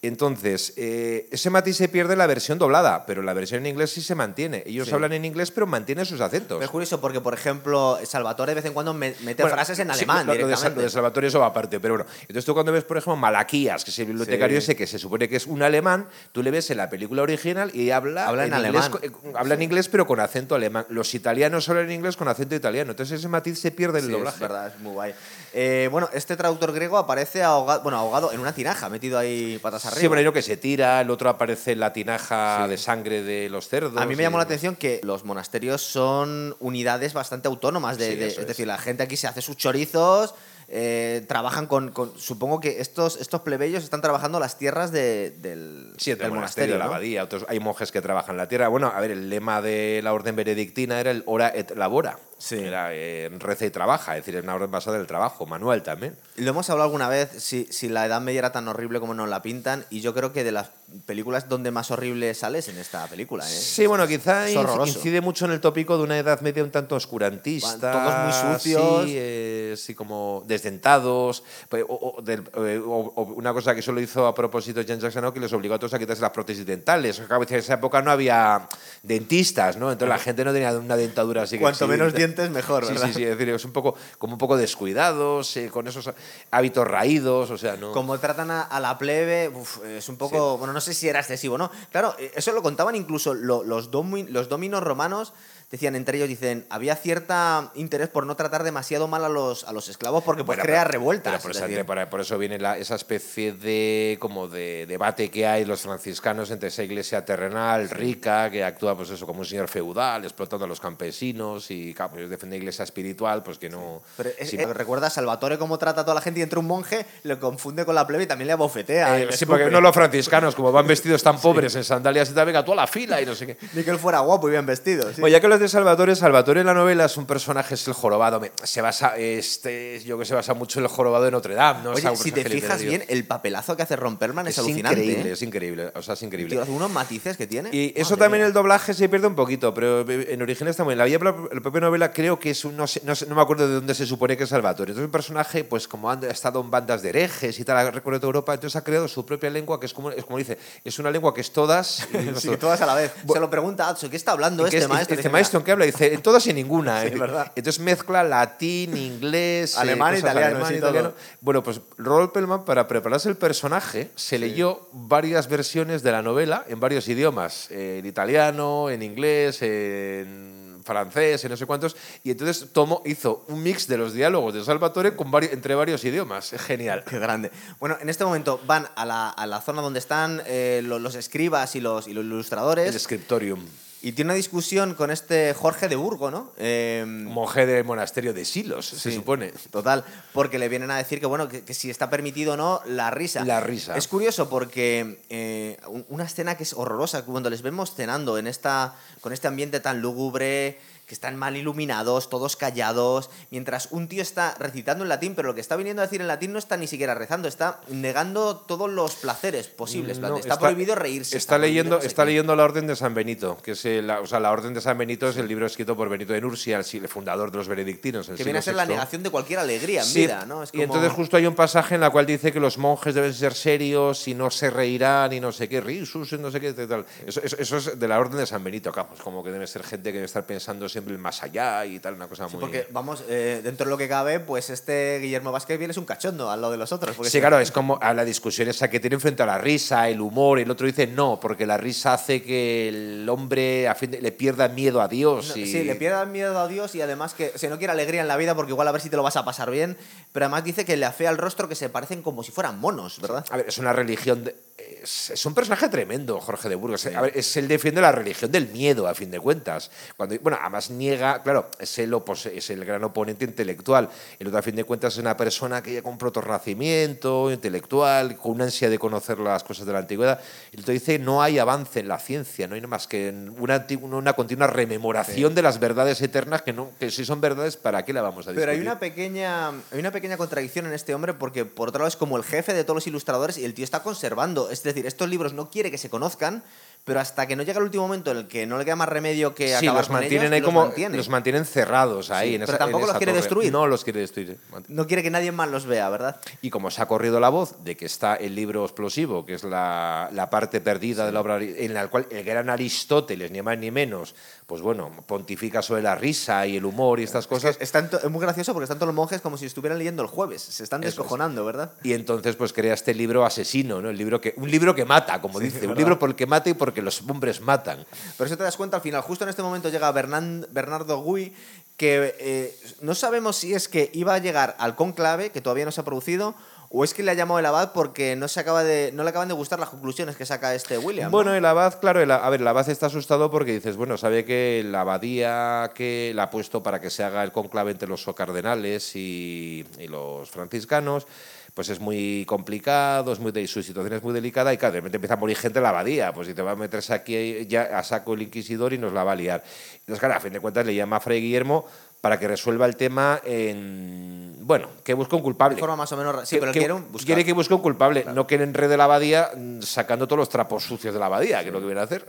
Entonces, eh, ese matiz se pierde en la versión doblada, pero la versión en inglés sí se mantiene. Ellos Sí. hablan en inglés, pero mantienen sus acentos. Pero es curioso porque, por ejemplo, Salvatore de vez en cuando me- mete Bueno, frases en alemán lo de, Sa- directamente. lo de Salvatore eso va aparte, pero bueno. Entonces tú cuando ves, por ejemplo, Malaquías, que es el bibliotecario Sí. ese que se supone que es un alemán, tú le ves en la película original y habla, Habla en inglés alemán. co- eh, habla en inglés pero con acento alemán. Los italianos hablan en inglés con acento italiano. Entonces ese matiz se pierde en el es doblaje. verdad, es muy guay. Eh, bueno, este traductor griego aparece ahogado, bueno, ahogado en una tinaja, metido ahí patas arriba. Sí, bueno, hay uno que se tira, el otro aparece en la tinaja de sangre de los cerdos. A mí me llamó la atención que los monasterios son unidades bastante autónomas. De, Sí, de- eso es es. decir, la gente aquí se hace sus chorizos, eh, trabajan con, con- Supongo que estos, estos plebeyos están trabajando las tierras de- del, Sí, del monasterio, de la abadía. Otros, hay monjes que trabajan la tierra. Bueno, a ver, el lema de la orden benedictina era el ora et labora. Sí. Era eh, reza y trabaja, es decir, es una orden basada en el trabajo, manual también. Lo hemos hablado alguna vez, si, si la Edad Media era tan horrible como nos la pintan, y yo creo que de las películas donde más horrible sales en esta película. ¿eh? Sí, bueno, quizá incide mucho en el tópico de una edad media un tanto oscurantista. Todos muy sucios. Sí, eh, sí, como desdentados. pues, O, o del- eh, o- o una cosa que solo hizo a propósito Jan Jackson que les obligó a todos a quitarse las prótesis dentales. En esa época no había dentistas, ¿no? Entonces la gente no tenía una dentadura así que Cuanto sí, menos de- dientes, mejor, Sí, ¿verdad? sí, sí. Es decir, es un poco, como un poco descuidados, eh, con esos hábitos raídos, o sea, no. Como tratan a, a la plebe, uf, es un poco. Bueno, no sé si era excesivo, ¿no? Claro, eh, eso lo contaban incluso lo- los, domi- los dominos romanos. Decían entre ellos, dicen, había cierta interés por no tratar demasiado mal a los, a los esclavos porque pues Bueno, crea revueltas. pero por, es esa- decir, por- por eso viene la- esa especie de como de debate que hay los franciscanos entre esa iglesia terrenal rica que actúa pues eso como un señor feudal explotando a los campesinos y claro, pues, defiende iglesia espiritual pues que no Pero es- sí, eh, recuerda Salvatore cómo trata a toda la gente y entra un monje, lo confunde con la plebe y también le abofetea. eh, sí, porque no los franciscanos como van vestidos tan pobres en sandalias y tal venga tú a la fila y no sé qué Ni que él fuera guapo y bien vestido. sí. Bueno, ya que los de Salvatore, Salvatore en la novela es un personaje, es el jorobado. Se basa, este, yo que se basa mucho en el jorobado de Notre Dame. Oye, si te fijas literario. bien, el papelazo que hace Ron Perlman es, es alucinante. increíble, ¿eh? es increíble. O sea, es increíble. Tío, unos matices que tiene. Y eso Madre también el doblaje se pierde un poquito, pero en origen está muy bien. La, vida- la propia novela creo que es un, no, sé- no, sé- no me acuerdo de dónde se supone que es Salvatore. Entonces un personaje, pues como ha estado en bandas de herejes y tal, ha recorrido toda Europa, entonces ha creado su propia lengua, que es como, es como dice, es una lengua que es todas. Sí, todas a la vez. Se lo pregunta Atsu, ¿qué está hablando ¿Qué este es- maestro? Dice, maestro, ¿en qué habla? Dice, en todas y ninguna. Sí, ¿eh? verdad. Entonces mezcla latín, inglés, eh, Alemán, italiano, alemán, italiano. Bueno, pues Roald Pellman, para prepararse el personaje, se leyó varias versiones de la novela en varios idiomas. eh, en italiano, en inglés, en francés, en no sé cuántos. Y entonces tomó, hizo un mix de los diálogos de Salvatore con vari- entre varios idiomas. Genial. Qué grande. Bueno, en este momento van a la, a la zona donde están eh, lo- los, escribas y los, y los ilustradores. El scriptorium. Y tiene una discusión con este Jorge de Burgo, ¿no? Eh, Monje del monasterio de Silos, se supone. Total, porque le vienen a decir que bueno, que, que si está permitido o no la risa. La risa. Es curioso porque eh, un- una escena que es horrorosa, cuando les vemos cenando en esta, con este ambiente tan lúgubre, que están mal iluminados, todos callados, mientras un tío está recitando en latín, pero lo que está viniendo a decir en latín no está ni siquiera rezando, está negando todos los placeres posibles. No, está, prohibido reírse. Está, leyendo, prohibido no sé está qué. leyendo la Orden de San Benito, que es el- la, o sea, la Orden de San Benito es el libro escrito por Benito de Nursia, el, fundador de los benedictinos. el Que viene a ser la negación de cualquier alegría en Sí, vida, ¿no? Es Y entonces justo hay un pasaje en la cual dice que los monjes deben ser serios y no se reirán y no sé qué, risus y no sé qué, tal. Eso, eso- eso es de la orden de San Benito, pues como que debe ser gente que debe estar pensando siempre el más allá y tal, una cosa muy... Porque, vamos, eh, dentro de lo que cabe, pues este Guillermo Vázquez bien es un cachondo al lado de los otros. porque Sí, claro, es como a la discusión esa que tienen frente a la risa, el humor, y el otro dice no, porque la risa hace que el hombre a fin de- le pierda miedo a Dios. No, y... Sí, le pierde miedo a Dios y además que se no quiere alegría en la vida porque igual a ver si te lo vas a pasar bien, pero además dice que le afea el rostro que se parecen como si fueran monos, ¿verdad? A ver, es una religión. de- es, es un personaje tremendo, Jorge de Burgos. A ver, es él defiende la religión del miedo, a fin de cuentas. Cuando, bueno, además niega, claro, es el, es el gran oponente intelectual. El otro, a fin de cuentas, es una persona que llega con protornacimiento, intelectual, con una ansia de conocer las cosas de la antigüedad. El otro dice: no hay avance en la ciencia, no hay más que una, una continua rememoración de las verdades eternas que, no, que si son verdades, ¿para qué la vamos a discutir? Pero hay una pequeña hay una pequeña contradicción en este hombre porque por otro lado es como el jefe de todos los ilustradores y el tío está conservando, es decir, estos libros no quiere que se conozcan, pero hasta que no llega el último momento en el que no le queda más remedio que Sí, acabar los con mantienen ellos, ahí los como mantiene. los mantienen cerrados ahí Sí, en pero esa, tampoco en los quiere torre. destruir. No los quiere destruir. No quiere que nadie más los vea, ¿verdad? Y como se ha corrido la voz de que está el libro explosivo, que es la, la parte perdida de la obra, en la cual el gran Aristóteles, ni más ni menos, pues bueno, pontifica sobre la risa y el humor y estas cosas. Es, tanto- es muy gracioso porque están todos los monjes como si estuvieran leyendo el jueves, se están Eso es. descojonando, ¿verdad? Y entonces pues crea este libro asesino, ¿no? El libro que, un libro que mata, como dice, un libro por el que mata y porque los hombres matan. Pero eso te das cuenta al final. Justo en este momento llega Bernardo Gui, que eh, no sabemos si es que iba a llegar al conclave, que todavía no se ha producido, o es que le ha llamado el abad porque no, se acaba de, no le acaban de gustar las conclusiones que saca este William. ¿no? Bueno, el abad, claro, el, a ver, el abad está asustado porque dices, bueno, sabe que la abadía que la ha puesto para que se haga el conclave entre los cardenales y los franciscanos, pues es muy complicado, es muy de, su situación es muy delicada y claro, de repente empieza a morir gente en la abadía, pues si te va a meterse aquí ya a saco el inquisidor y nos la va a liar. Entonces, claro, a fin de cuentas le llama a Fray Guillermo para que resuelva el tema en, bueno, que busque un culpable. de forma más o menos... Sí, Que- pero que- quiere que busque un culpable, no que enrede la abadía mm, sacando todos los trapos sucios de la abadía, que es lo que viene a hacer.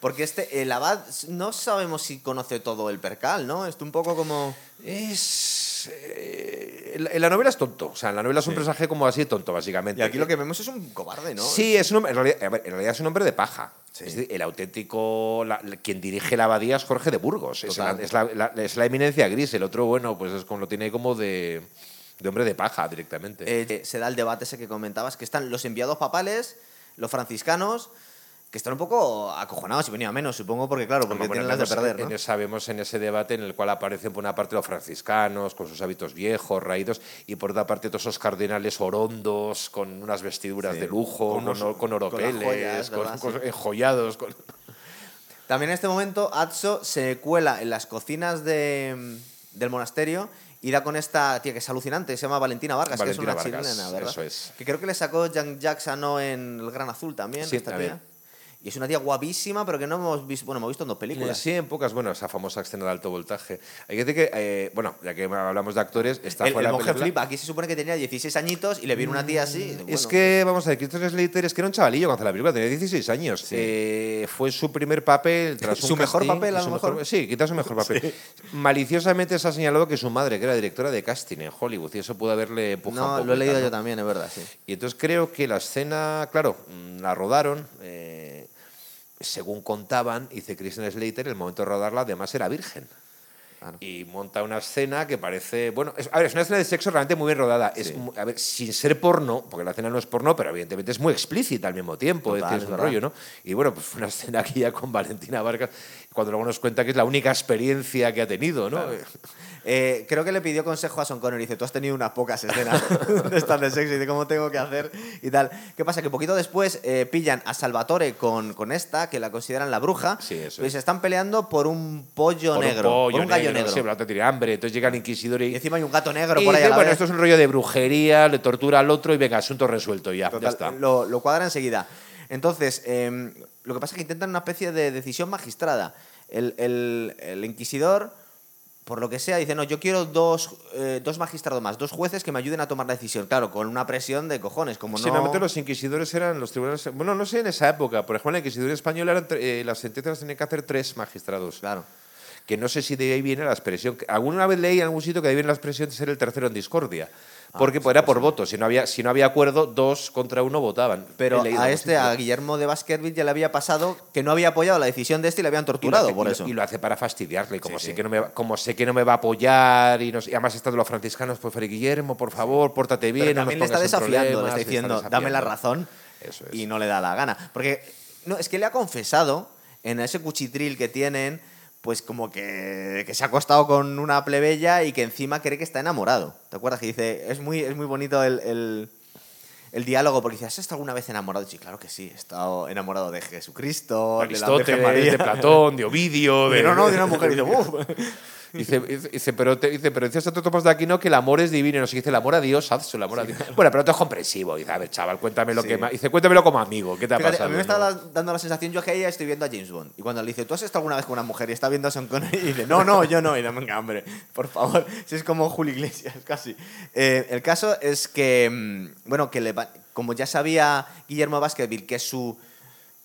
Porque este, el abad no sabemos si conoce todo el percal, ¿no? Esto un poco como... Es. eh, en la- en la novela es tonto. O sea, en la novela es un personaje como así tonto, básicamente. Y aquí lo que vemos es un cobarde, ¿no? Sí, es un hombre, en, realidad, a ver, en realidad es un hombre de paja. Sí. Es decir, el auténtico. la- quien dirige la abadía es Jorge de Burgos. Es, Total. la, es, la, la- es la eminencia gris. El otro, bueno, pues es como lo tiene como de, de hombre de paja directamente. Eh, se da el debate ese que comentabas, que están los enviados papales, los franciscanos, que están un poco acojonados y venía a menos, supongo, porque claro, porque Bueno, tienen las de perder, en ¿no? vemos en ese debate en el cual aparecen por una parte los franciscanos con sus hábitos viejos, raídos, y por otra parte todos esos cardenales orondos con unas vestiduras Sí, de lujo, con oropeles, con, enjollados. También en este momento Atso se cuela en las cocinas de, del monasterio y da con esta tía que es alucinante, se llama Valentina Vargas, Valentina que es una Vargas, chilena, ¿verdad? eso es. Que creo que le sacó Jean Jackson ¿no? en El Gran Azul también, Sí, esta tía. Y es una tía guapísima, pero que no hemos visto, bueno, hemos visto en dos películas. Sí, en pocas, bueno, esa famosa escena de alto voltaje. Hay que decir que, eh, bueno, ya que hablamos de actores, esta el fue el la monje película- flipa, aquí se supone que tenía 16 añitos y le viene una tía así. Es bueno, que, vamos a ver, Christian Slater es que era un chavalillo cuando la película, tenía 16 años. Eh, fue su primer papel tras un ¿Su mejor casting, papel, a lo mejor- mejor? Sí, quizás su mejor papel. Maliciosamente se ha señalado que su madre, que era directora de casting en Hollywood, y eso pudo haberle empujado un No, poco lo he leído yo también, es verdad, sí. Y entonces creo que la escena, claro, mm, la rodaron, eh, según contaban, dice Christian Slater, el momento de rodarla además era virgen. Y monta una escena que parece. Bueno, es, a ver, es una escena de sexo realmente muy bien rodada. Es, Sí. a ver, sin ser porno, porque la escena no es porno, pero evidentemente es muy explícita al mismo tiempo. Total, es, un rollo, ¿no? Y bueno, pues fue una escena aquí ya con Valentina Vargas, cuando luego nos cuenta que es la única experiencia que ha tenido, ¿no? Eh, creo que le pidió consejo a Son Connery y dice, tú has tenido unas pocas escenas de estas de sexo y de cómo tengo que hacer y tal. ¿Qué pasa? Que poquito después eh, pillan a Salvatore con, con esta, que la consideran la bruja, Sí, eso y es. se están peleando por un pollo Por negro, un pollo por un gallo negro, negro. sí, pero la otra tiene hambre. Entonces llega el inquisidor y. Y encima hay un gato negro y por ahí a dice, la bueno, vez. esto es un rollo de brujería, le tortura al otro y venga, asunto resuelto ya. Total, ya está. Lo, lo cuadra enseguida. Entonces, em, lo que pasa es que intentan una especie de decisión magistrada. el, el- el inquisidor, por lo que sea, dice, no, yo quiero dos, eh, dos magistrados más, dos jueces que me ayuden a tomar la decisión. Claro, con una presión de cojones, como no... normalmente los inquisidores eran los tribunales. Bueno, no sé en esa época. Por ejemplo, la Inquisición española eran eh, las sentencias las tenían que hacer tres magistrados. Claro. Que no sé si de ahí viene la expresión. Alguna vez leí en algún sitio que de ahí viene la expresión de ser el tercero en discordia. Ah, Porque pues, era por voto. Si no, había, si no había acuerdo, dos contra uno votaban. Pero a este, a Guillermo de Baskerville, ya le había pasado que no había apoyado la decisión de este y le habían torturado hace, por eso. Y lo hace para fastidiarle. Como, Sí, sé sí. Que no me va, como sé que no me va a apoyar y, no y además está de los franciscanos, pues Fray Guillermo, por favor, pórtate bien. Pero no nos también le está desafiando, le problemas", está diciendo, dame la razón, Eso es. y no le da la gana. Porque no, es que le ha confesado en ese cuchitril que tienen, pues como que, que se ha acostado con una plebeya y que encima cree que está enamorado. ¿Te acuerdas? Que dice, es muy, es muy bonito el, el- el diálogo, porque dice, ¿has estado alguna vez enamorado? Sí, claro que sí, he estado enamorado de Jesucristo, de la Virgen María. de Platón, de Ovidio, de... No, no, de una mujer. Y dice. Dice, dice- pero, te, dice, pero decías Santo Tomás de Aquino que el amor es divino. No sé, dice el amor a Dios, hazlo, el amor a Dios. Bueno, pero tú es comprensivo. Dice, a ver, chaval, cuéntame lo Sí. que más. Dice, cuéntamelo como amigo. ¿Qué te ha Fíjate, pasado? a mí me No. está dando la sensación, yo que ahí estoy viendo a James Bond. Y cuando le dice, ¿tú has estado alguna vez con una mujer y está viendo a Sean Connery? Y dice, no, no, yo no. Y dice, venga, hombre, por favor. Si es como Julio Iglesias, casi. Eh, el caso es que, mm, bueno, que le va- como ya sabía Guillermo Baskerville que su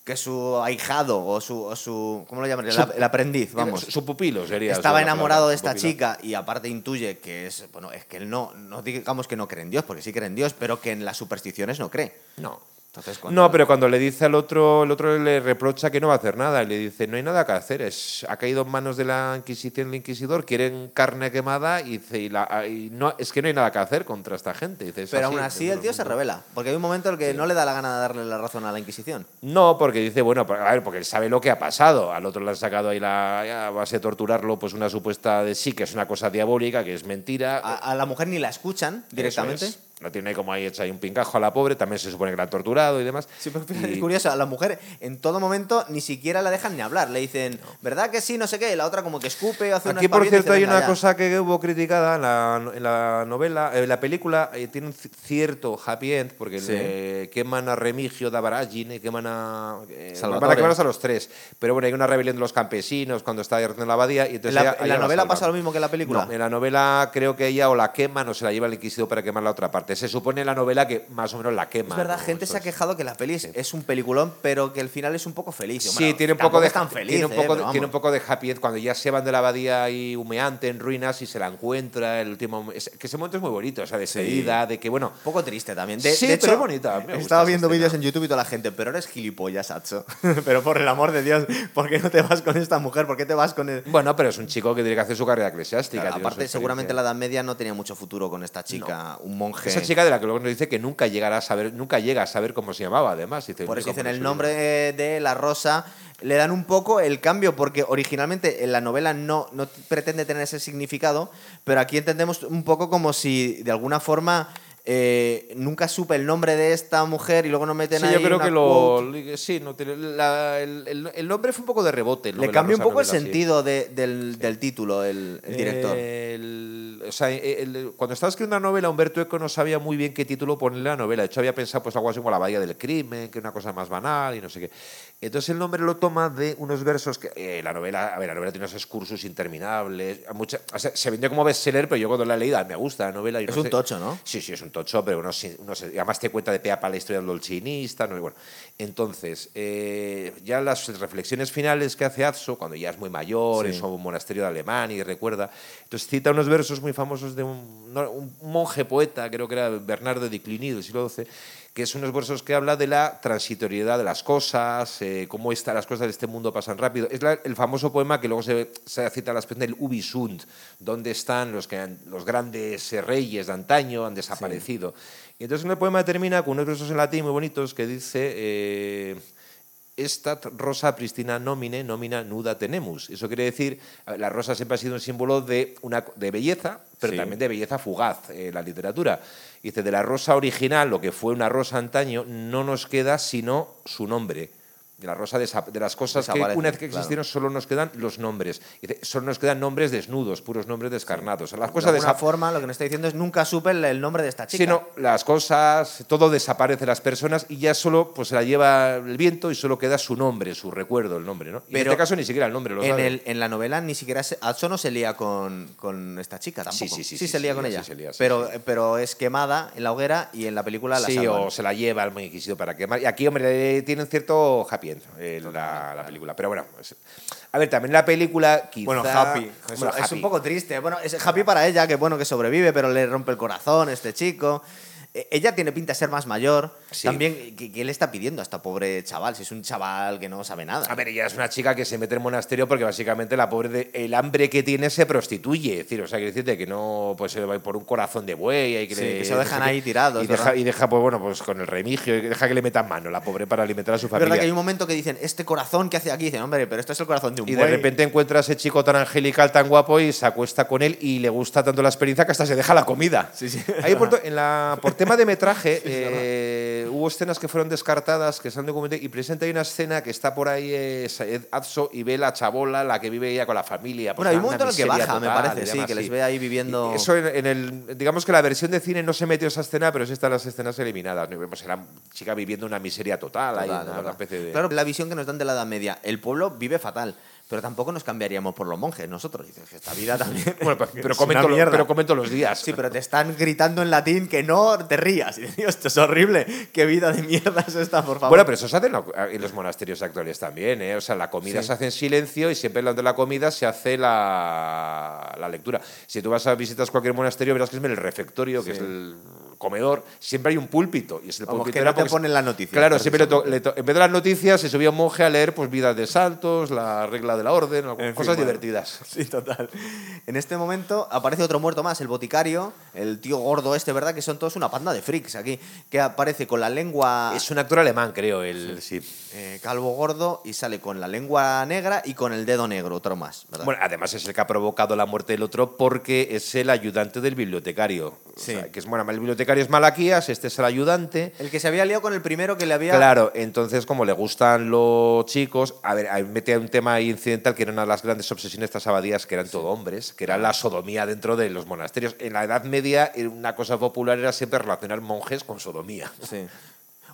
que su ahijado o su, o su ¿cómo lo llamaría? El, aprendiz, vamos. Su, su pupilo sería. Estaba enamorado de esta pupilo. chica y aparte intuye que es, bueno, es que él no, no digamos que no cree en Dios, porque sí cree en Dios, pero que en las supersticiones no cree. No. Entonces, No, pero cuando le dice al otro, el otro le reprocha que no va a hacer nada. Y le dice, no hay nada que hacer. Es, ha caído en manos de la Inquisición el Inquisidor, quieren carne quemada y dice, y la- y no, es que no hay nada que hacer contra esta gente. Dice, "Es Pero así, aún así el tío se mundo". revela, porque hay un momento en el que no le da la gana de darle la razón a la Inquisición. No, porque dice, bueno, a ver, porque él sabe lo que ha pasado. Al otro le han sacado ahí la, a base de torturarlo, pues una supuesta de sí, que es una cosa diabólica, que es mentira. A, a la mujer ni la escuchan directamente. No tiene como ahí hecha ahí un pincajo a la pobre, también se supone que la han torturado y demás. Sí, pero Y- es curioso, a la mujer en todo momento ni siquiera la dejan ni hablar. Le dicen, ¿verdad que sí? No sé qué. Y la otra como que escupe, hace una Aquí, por cierto, hay "Venga, una ya". cosa que hubo criticada en la, en la novela, en la película, eh, tiene un ci- cierto happy end, porque Sí. le queman a Remigio da Baragine, queman a. Eh, Salvatore. van a quemarlos a los tres. Pero bueno, hay una rebelión de los campesinos cuando está en la abadía. Y ¿En entonces la, ella- en ella la la novela pasa lo mismo que en la película? No, en la novela creo que ella o la queman o se la lleva el inquisidor para quemar la otra parte. Se supone en la novela que más o menos la quema. es verdad, ¿no? gente se ha quejado que la peli es, es un peliculón, pero que el final es un poco feliz. Sí, Bueno, tiene un poco de tan feliz, tiene un eh, poco de, pero tiene un vamos. poco de happy end cuando ya se van de la abadía ahí humeante en ruinas y se la encuentra el último es- que ese momento es muy bonito esa despedida de que bueno Un poco triste también. De, Sí, de hecho, pero es bonita, a mí me He gusta estado esa viendo vídeos en YouTube y toda la gente, pero eres gilipollas, Hacho. pero por el amor de Dios, ¿por qué no te vas con esta mujer? ¿Por qué te vas con el...? bueno pero es un chico que tiene que hacer su carrera eclesiástica Claro, aparte, seguramente la. Edad Media no tenía mucho futuro con esta chica, un monje. Esa chica de la que luego nos dice que nunca llegará a saber nunca llega a saber cómo se llamaba además dice, Por eso "Nunca dicen el nombre llega". de, de la rosa. Le dan un poco el cambio, porque originalmente en la novela no, no pretende tener ese significado, pero aquí entendemos un poco como si de alguna forma eh, nunca supe el nombre de esta mujer y luego no meten Sí, ahí yo creo una que lo. Sí, no, tiene- la- el, el- el nombre fue un poco de rebote. Le cambia un poco el sí. sentido de- del, del título, el, el director. El- o sea, el- cuando estaba escribiendo una novela, Humberto Eco no sabía muy bien qué título ponerle a la novela. De hecho, había pensado pues, algo así como La Bahía del Crimen, que es una cosa más banal y no sé qué. Entonces, el nombre lo toma de unos versos que. eh, la novela, a ver, la novela tiene unos excursos interminables. mucha- o sea, se vendió como bestseller, pero yo cuando la he leído, me gusta la novela. y Es no un sé- tocho, ¿no? Sí, sí, es un tocho, pero uno, sí- uno se- y además te cuenta de pe a pa la historia del dolcinista. ¿no? Bueno, entonces, eh, ya las reflexiones finales que hace Azzo, cuando ya es muy mayor, Sí. en su monasterio de Alemania y recuerda, entonces cita unos versos muy famosos de un, no, un monje poeta, creo que era Bernardo de Cluny del siglo XII, que es unos versos que habla de la transitoriedad de las cosas, eh, cómo está, las cosas de este mundo pasan rápido. Es la- el famoso poema que luego se, se cita a la expresión del Ubisund, donde están los, que han- los grandes eh, reyes de antaño, han desaparecido. Y entonces el poema termina con unos versos en latín muy bonitos que dice... eh, Estat rosa pristina nomine, nomina nuda tenemus. Eso quiere decir, la rosa siempre ha sido un símbolo de, una, de belleza, pero Sí. también de belleza fugaz en la literatura. Dice, de la rosa original, lo que fue una rosa antaño, no nos queda sino su nombre. De la rosa desa- de las cosas que una vez que claro. existieron solo nos quedan los nombres. Solo nos quedan nombres desnudos, puros nombres descarnados. Las De cosas alguna desa- forma, lo que nos está diciendo es nunca supe el, el nombre de esta chica. Sí, no, las cosas, todo desaparece de las personas y ya solo pues se la lleva el viento y solo queda su nombre, su recuerdo, el nombre, ¿no? Y en Pero este caso ni siquiera el nombre lo en, sabe. el- en la novela ni siquiera se, Atso no se lía con, con esta chica tampoco. Sí, sí, sí, se sí, lía sí, con sí, ella. se lía, sí, pero, sí. pero es quemada en la hoguera y en la película la Sí, salvan. o se la lleva al inquisido para quemar. Y aquí, hombre, tienen cierto happy eh, la, la película. Pero bueno, a ver, también la película quizá... Bueno, Happy. Es, Bueno, es Happy. un poco triste. Bueno, es Happy para ella, que bueno que sobrevive, pero le rompe el corazón este chico. Eh, Ella tiene pinta de ser más mayor. Sí. También, ¿qué, qué le está pidiendo a esta pobre chaval? Si es un chaval que no sabe nada. A ver, ella es una chica que se mete en monasterio porque básicamente la pobre de- el hambre que tiene se prostituye. Es decir, o sea, quiere decirte que no pues se va por un corazón de buey y que, Sí, le- que se lo dejan ahí tirados, Y deja, y deja, pues bueno, pues con el remigio, y deja que le metan mano la pobre para alimentar a su es familia. verdad que hay un momento que dicen, este corazón que hace aquí, dicen, hombre, pero esto es el corazón de un Y de buey". repente encuentra a ese chico tan angelical, tan guapo, y se acuesta con él y le gusta tanto la experiencia que hasta se deja la comida. Sí, sí. Ahí en la, tema de metraje, eh, hubo escenas que fueron descartadas, que se han documentado, y presenta hay una escena que está por ahí eh, Saed Atso y ve la chabola, la que vive ella con la familia. pues, Bueno, hay un una momento en el que baja, me total parece, y sí, que les ve ahí viviendo- Y Eso en, en el, digamos que la versión de cine no se metió esa escena, pero sí están las escenas eliminadas. Vemos a la chica viviendo una miseria total, ahí, Total, una, de verdad. especie de... Claro, la visión que nos dan de la Edad Media. El pueblo vive fatal, pero tampoco nos cambiaríamos por los monjes nosotros. Dices que esta vida también. Bueno, pero, comento, lo- pero comento los días. Sí, pero te están gritando en latín que no te rías. Y dices, "Tío, esto es horrible. ¿Qué vida de mierda es esta, por favor? Bueno, pero eso se hace en, lo- en los monasterios actuales también, ¿eh? O sea, la comida Sí. se hace en silencio y siempre de la comida se hace la, la lectura. Si tú vas a visitas cualquier monasterio, verás que es en el refectorio, que es el comedor, siempre hay un púlpito. Y es el Vamos, púlpito que no te ponen las noticias, Claro, siempre le en vez de las noticias se subía un monje a leer pues vidas de saltos, la regla de la orden, En fin, cosas bueno. divertidas. Sí, total. En este momento aparece otro muerto más, el boticario, el tío gordo este, ¿verdad? Que son todos una panda de freaks aquí, que aparece con la lengua Es un actor alemán, creo, el sí. eh, calvo gordo y sale con la lengua negra y con el dedo negro, otro más, ¿verdad? Bueno, además es el que ha provocado la muerte del otro porque es el ayudante del bibliotecario. O Sí. sea, que es bueno, el bibliotecario es Malaquías, este es el ayudante. el que se había liado con el primero que le había... Claro, entonces como le gustan los chicos, a ver, ahí mete un tema incidental que era una de las grandes obsesiones de estas abadías, que eran todo hombres, que era la sodomía dentro de los monasterios. En la Edad Media una cosa popular era siempre relacionar monjes con sodomía. Sí.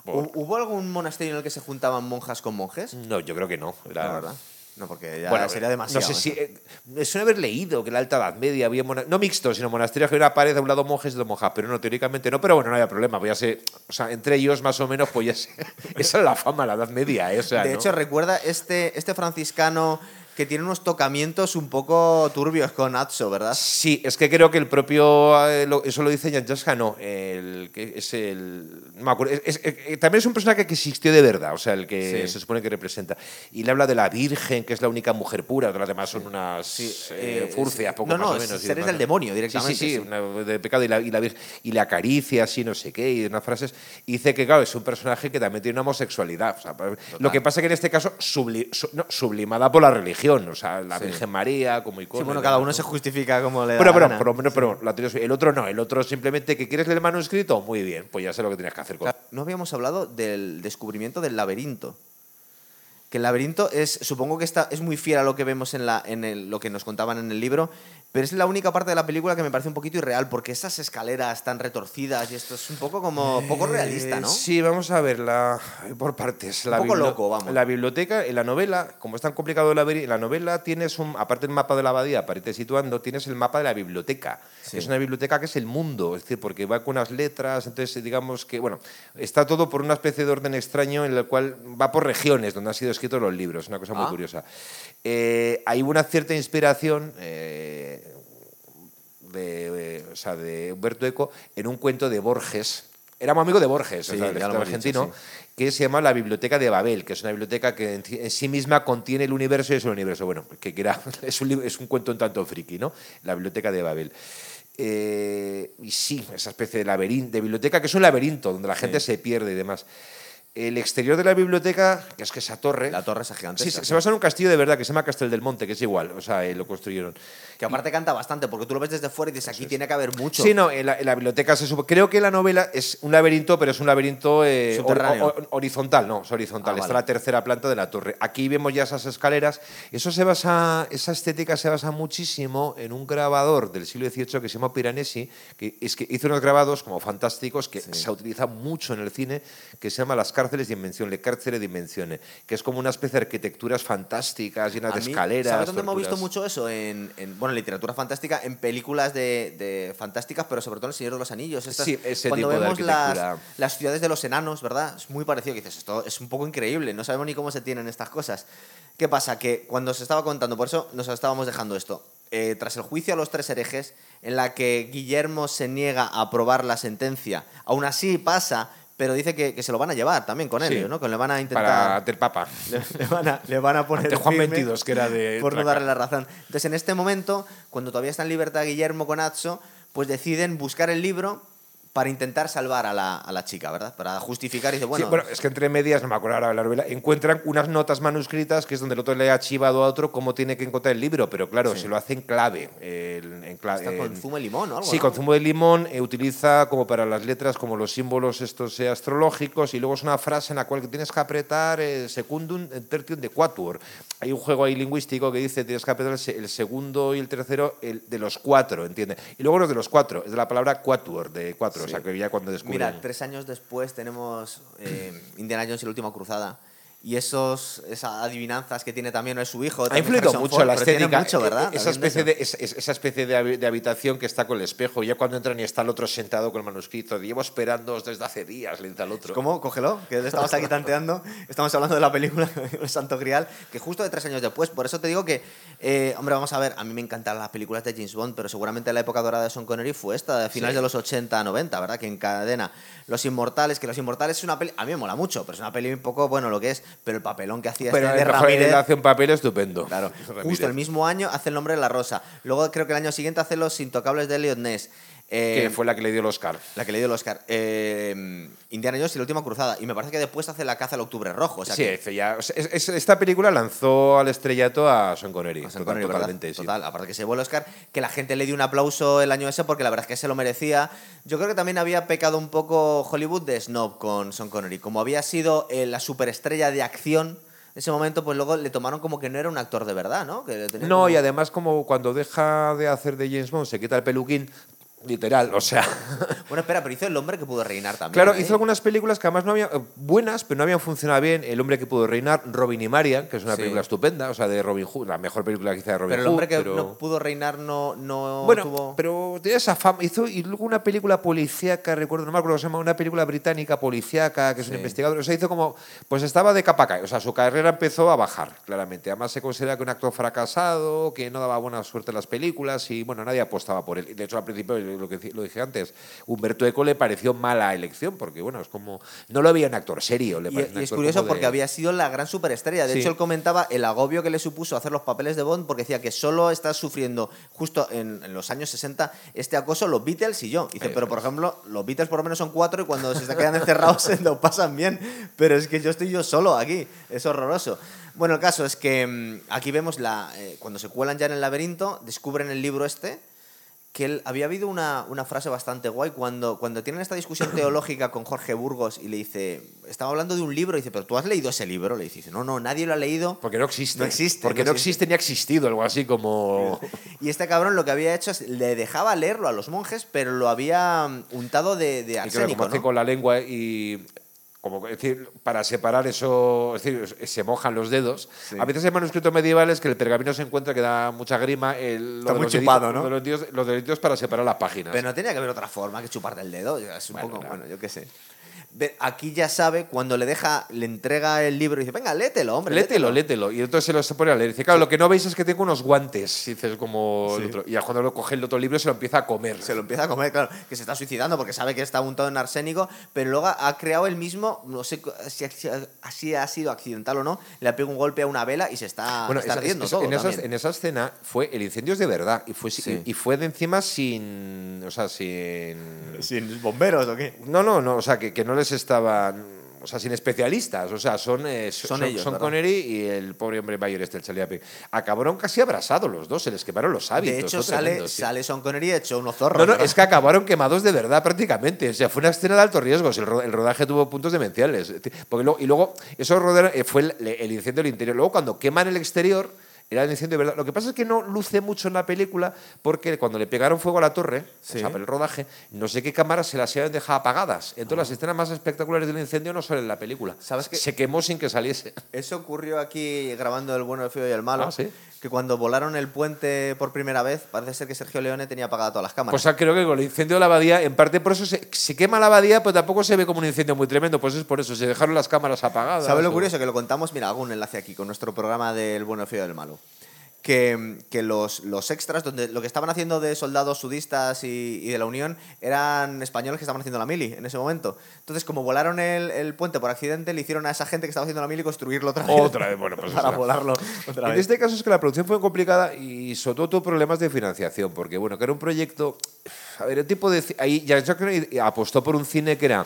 Bueno. ¿Hu- ¿Hubo algún monasterio en el que se juntaban monjas con monjes? No, yo creo que no. Era- La verdad. No, porque ya Bueno, sería demasiado. No sé si. eso. eh, me suena haber leído que en la Alta Edad Media había. no mixtos, sino monasterios que era pared de un lado monjes y de monjas, pero no, teóricamente no. Pero bueno, no había problema. Pues ya sé, o sea, entre ellos más o menos, pues ya sé. Esa es la fama la Edad Media, ¿eh? O sea, de ¿no? hecho, recuerda este, este franciscano que tiene unos tocamientos un poco turbios con Atso, ¿verdad? Sí, es que creo que el propio. eh, eso lo dice Jan Jaska, no. El, que es el. No me acuerdo. es- es- eh, también es un personaje que existió de verdad, o sea, el que Sí. se supone que representa. Y le habla de la Virgen, que es la única mujer pura, las demás son unas eh, eh, furcias, poco No, más no, o menos. seres del demonio directamente, Sí, sí, sí. una- de pecado y la, y la Virgen. Y le acaricia así, no sé qué, y unas frases. Y dice que, claro, es un personaje que también tiene una homosexualidad. o sea, lo que pasa que en este caso, subli- no, sublimada por la religión, o sea, la Virgen María como icono. Sí, bueno, cada uno ¿no? se justifica como le da Pero, pero, pero, pero, teoría el otro no, el otro simplemente que quieres leer el manuscrito, muy bien, pues ya sé lo que tienes que hacer con. No habíamos hablado del descubrimiento del laberinto. Que el laberinto es, supongo que está, es muy fiel a lo que vemos en, la, en el- lo que nos contaban en el libro, pero es la única parte de la película que me parece un poquito irreal, porque esas escaleras tan retorcidas y esto es un poco como poco realista, ¿no? Eh, Sí, vamos a ver la, por partes. La Un poco loco, vamos. La biblioteca, en la novela, como es tan complicado el laberinto, en la novela tienes un, aparte del mapa de la abadía, para irte situando, tienes el mapa de la biblioteca. Sí. Es una biblioteca que es el mundo, es decir, porque va con unas letras, entonces digamos que, bueno, está todo por una especie de orden extraño en el cual va por regiones donde han sido escritos los libros, una cosa muy Ah. curiosa. Eh, hay una cierta inspiración. eh, o sea, de Humberto Eco en un cuento de Borges. Éramos amigos de Borges, Sí, o sea, el ya lo escritor hemos dicho, argentino, que se llama La Biblioteca de Babel, que es una biblioteca que en, sí misma contiene el universo y es el universo. Bueno, que, que era, es, un, es un cuento un tanto friki, ¿no? La Biblioteca de Babel. Eh, y sí, esa especie de laberinto, de biblioteca que es un laberinto donde la gente se pierde y demás. El exterior de la biblioteca, que es que esa torre. La torre esa gigantesca. Sí, se, se basa en un castillo de verdad que se llama Castel del Monte, que es igual, o sea, eh, lo construyeron. Que aparte canta bastante, porque tú lo ves desde fuera y dices, aquí tiene que haber mucho. Sí, no, en la, en la biblioteca se supo. Creo que la novela es un laberinto, pero es un laberinto eh, hor- Subterráneo. hor- horizontal, no, es horizontal. Ah, Está vale. la tercera planta de la torre. Aquí vemos ya esas escaleras. Eso se basa, esa estética se basa muchísimo en un grabador del siglo XVIII que se llama Piranesi, que es que hizo unos grabados como fantásticos que se utilizan mucho en el cine, que se llama Las cárceles invención, Le Carcere di Invenzione, que es como una especie de arquitecturas fantásticas, llenas A de mí, escaleras. ¿Sabes dónde hemos visto mucho eso? En, en, bueno, en literatura fantástica, en películas de, de fantásticas, pero sobre todo en El Señor de los Anillos. Estas- Sí, ese cuando tipo vemos las, las ciudades de los enanos, ¿verdad? Es muy parecido. Que dices, esto es un poco increíble, no sabemos ni cómo se tienen estas cosas. ¿Qué pasa? Que cuando se estaba contando, por eso nos estábamos dejando esto. eh, tras el juicio a los tres herejes, en la que Guillermo se niega a aprobar la sentencia, aún así pasa, pero dice que, que se lo van a llevar también con él, Sí. ¿no? Que le van a intentar. Para ante el Papa. Le, le van a, le van a poner Ante Juan 22, que era de por no darle la razón. Entonces, en este momento, cuando todavía está en libertad Guillermo con Atso, pues deciden buscar el libro para intentar salvar a la, a la chica, ¿verdad? Para justificar y dice, bueno, Sí, bueno, es que entre medias, no me acuerdo ahora de la novela, encuentran unas notas manuscritas que es donde el otro le ha chivado a otro cómo tiene que encontrar el libro, pero claro, se lo hace en clave. en está con en- zumo de limón o algo. Sí, ¿no? con zumo de limón eh, utiliza como para las letras como los símbolos estos eh, astrológicos y luego es una frase en la cual tienes que apretar eh, secundum tertium de quatuor. Hay un juego ahí lingüístico que dice tienes que el, se- el segundo y el tercero el de los cuatro, ¿entiendes? Y luego los de los cuatro, es de la palabra quatuor, de cuatro, o sea que ya cuando descubren... Mira, tres años después tenemos eh, Indiana Jones y la última cruzada. Y esos, esas adivinanzas que tiene también, no es su hijo. Ha influido mucho Ford, la estética. mucho, ¿verdad? Esa También de especie, de, es- es- esa especie de, habi- de habitación que está con el espejo. Ya cuando entran y está el otro sentado con el manuscrito, llevo esperando desde hace días, le dice al otro. ¿Cómo? Cógelo, que estabas aquí tanteando. Estamos hablando de la película El Santo Grial, que justo de tres años después. Por eso te digo que, eh, hombre, vamos a ver, a mí me encantan las películas de James Bond, pero seguramente la época dorada de Sean Connery fue esta, de finales Sí. de los 80, 90, ¿verdad? Que encadena Los Inmortales, que Los Inmortales es una peli, a mí me mola mucho, pero es una peli un poco, bueno, lo que es, pero el papelón que hacía Pero este de Ramírez. hace un papel estupendo. Claro, Ramírez. justo el mismo año hace el nombre de la rosa. Luego creo que el año siguiente hace Los Intocables de Elliot Ness. Eh, Que fue la que le dio el Oscar. la que le dio el Oscar. Eh, Indiana Jones y la última cruzada. Y me parece que después hace la caza al octubre rojo. O sea sí, que, dice ya, o sea, es- es- esta película lanzó al estrellato a Sean Connery. a Sean total- Connery, totalmente, sí. Total, aparte que se llevó el Oscar, que la gente le dio un aplauso el año ese porque la verdad es que se lo merecía. Yo creo que también había pecado un poco Hollywood de snob con Sean Connery. Como había sido eh, la superestrella de acción en ese momento, pues luego le tomaron como que no era un actor de verdad, ¿no? Que No, como- y además como cuando deja de hacer de James Bond, se quita el peluquín, literal, o sea... Bueno, espera, pero hizo El hombre que pudo reinar también. Claro, ¿eh? hizo algunas películas que además no habían, eh, buenas, pero no habían funcionado bien. El hombre que pudo reinar, Robin y Marian, que es una Sí. película estupenda, o sea, de Robin Hood, la mejor película que hizo de Robin Pero Hood. el hombre que pero- no pudo reinar no, no Bueno, tuvo... pero tenía esa fama. Hizo y luego una película policíaca, recuerdo, no me acuerdo cómo se llama, una película británica policíaca, que es un investigador. O sea, hizo como. Pues estaba de capa caída. O sea, su carrera empezó a bajar, claramente. Además, se considera que un actor fracasado, que no daba buena suerte en las películas y, bueno, nadie apostaba por él. De hecho, al principio, lo que lo dije antes, Humberto Eco le pareció mala elección, porque, bueno, es como. No lo veía un actor serio. Le Y, y es curioso de- porque había sido la gran superestrella. De Sí. hecho, él comentaba el agobio que le supuso hacer los papeles de Bond porque decía que solo está sufriendo justo en, en los años 60 este acoso los Beatles y yo. Dice, Eso pero por ejemplo, los Beatles por lo menos son cuatro y cuando se quedan encerrados se lo pasan bien. Pero es que yo estoy yo solo aquí. Es horroroso. Bueno, el caso es que mm, aquí vemos la, eh, cuando se cuelan ya en el laberinto, descubren el libro este que él, había habido una, una frase bastante guay cuando, cuando tienen esta discusión teológica con Jorge Burgos y le dice, estaba hablando de un libro, y dice, pero tú has leído ese libro, le dice, no, no, nadie lo ha leído. Porque no existe. No existe, Porque no no existe ni ha existido, algo así como. Y este cabrón lo que había hecho es, le dejaba leerlo a los monjes, pero lo había untado de, de Y arsénico, como hace ¿no? con la lengua y como es decir, para separar eso, es decir, se mojan los dedos. Sí. A veces hay manuscritos medievales que el pergamino se encuentra que da mucha grima, el, Está muy deditos- chupado, ¿no? los deditos, los deditos para separar las páginas. Pero no tenía que haber otra forma que chuparte el dedo. Es un Bueno, poco, bueno, yo qué sé. Aquí ya sabe, cuando le deja, le entrega el libro y dice, venga, léetelo, hombre. Lételo, lételo. Y entonces se lo se pone a leer. Dice, claro, lo que no veis es que tengo unos guantes. Y dices, como el Sí. otro. Y ya cuando lo coge el otro libro se lo empieza a comer. Se lo empieza a comer, claro, que se está suicidando porque sabe que está untado en arsénico, pero luego ha creado el mismo, no sé si si así ha sido accidental o no, le ha pegado un golpe a una vela y se está, Bueno, está esa- todo en, esa, también. en esa escena fue el incendio es de verdad y fue Sí. y, y fue de encima sin o sea sin ¿Sin bomberos o qué? no no no o sea que, que no les estaban o sea, sin especialistas, o sea, son, eh, Son son, ellos, son ¿verdad? Connery y el pobre hombre mayor este, el Charlie. Acabaron casi abrasados los dos, se les quemaron los hábitos. De hecho, sale, tremendo, sale Sean Connery hecho unos zorros. No, no, ¿verdad? es que acabaron quemados de verdad prácticamente. O sea, fue una escena de alto riesgo. El, el rodaje tuvo puntos demenciales. Porque luego, y luego, eso eh, fue el, el incendio del interior. Luego, cuando queman el exterior, era el incendio de verdad. Lo que pasa es que no luce mucho en la película porque cuando le pegaron fuego a la torre, Sí. o sea, para el rodaje, no sé qué cámaras se las habían dejado apagadas. Entonces, las escenas más espectaculares del incendio no salen en la película. ¿Sabes qué? Se quemó sin que saliese. Eso ocurrió aquí grabando El bueno, el feo y el malo. Ah, ¿sí? Que cuando volaron el puente por primera vez, parece ser que Sergio Leone tenía apagadas todas las cámaras. Pues creo que con el incendio de la abadía, en parte por eso se, se quema la abadía, pues tampoco se ve como un incendio muy tremendo. Pues es por eso, se dejaron las cámaras apagadas. ¿Sabes lo o- curioso? Que lo contamos, mira, hago un enlace aquí con nuestro programa del bueno, el feo y el malo. Que, que los, los extras, donde lo que estaban haciendo de soldados sudistas y, y de la Unión, eran españoles que estaban haciendo la mili en ese momento. Entonces, como volaron el, el puente por accidente, le hicieron a esa gente que estaba haciendo la mili construirlo otra vez. Otra vez, bueno, pues para volarlo otra En vez. este caso es que la producción fue complicada y sobre todo tuvo problemas de financiación, porque bueno, que era un proyecto. A ver, el tipo de. Ahí que apostó por un cine que era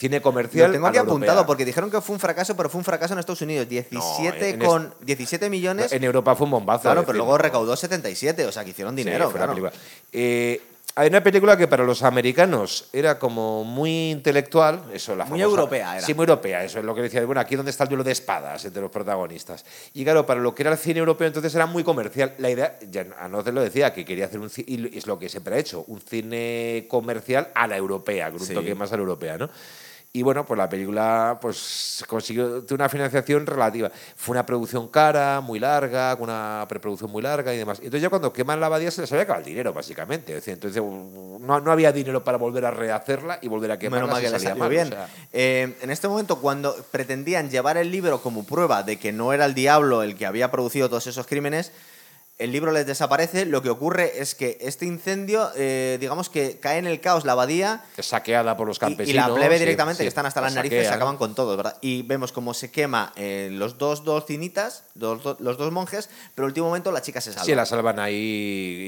cine comercial. Lo tengo aquí apuntado porque dijeron que fue un fracaso, pero fue un fracaso en Estados Unidos. 17, en con, 17 millones. En Europa fue un bombazo. claro, pero luego recaudó 77, o sea que hicieron Sí, dinero. fue claro. Eh, hay una película que para los americanos era como muy intelectual, eso la Muy famosa- europea era. Sí, muy europea, eso es lo que decía, bueno, aquí donde está el duelo de espadas entre los protagonistas. Y claro, para lo que era el cine europeo entonces era muy comercial. La idea, ya Anoce lo decía, que quería hacer un cine, y es lo que siempre ha hecho, un cine comercial a la europea, con un Sí. toque más a la europea, ¿no? Y bueno, pues la película pues consiguió una financiación relativa. Fue una producción cara, muy larga, con una preproducción muy larga y demás. Entonces ya cuando queman la abadía se les había acabado el dinero, básicamente. Es decir, entonces uh, no, no había dinero para volver a rehacerla y volver a quemarla Menos mal que salía mal, bien. o sea. Eh, en este momento, cuando pretendían llevar el libro como prueba de que no era el diablo el que había producido todos esos crímenes, el libro les desaparece. Lo que ocurre es que este incendio, eh, digamos que cae en el caos la abadía Es saqueada por los campesinos. y, la plebe directamente, sí, que están hasta la las narices, saquean. se acaban con todos, ¿verdad? Y vemos cómo se quema eh, los dos docinitas, los, do- los dos monjes, pero en último momento la chica se salva. Sí, la salvan ahí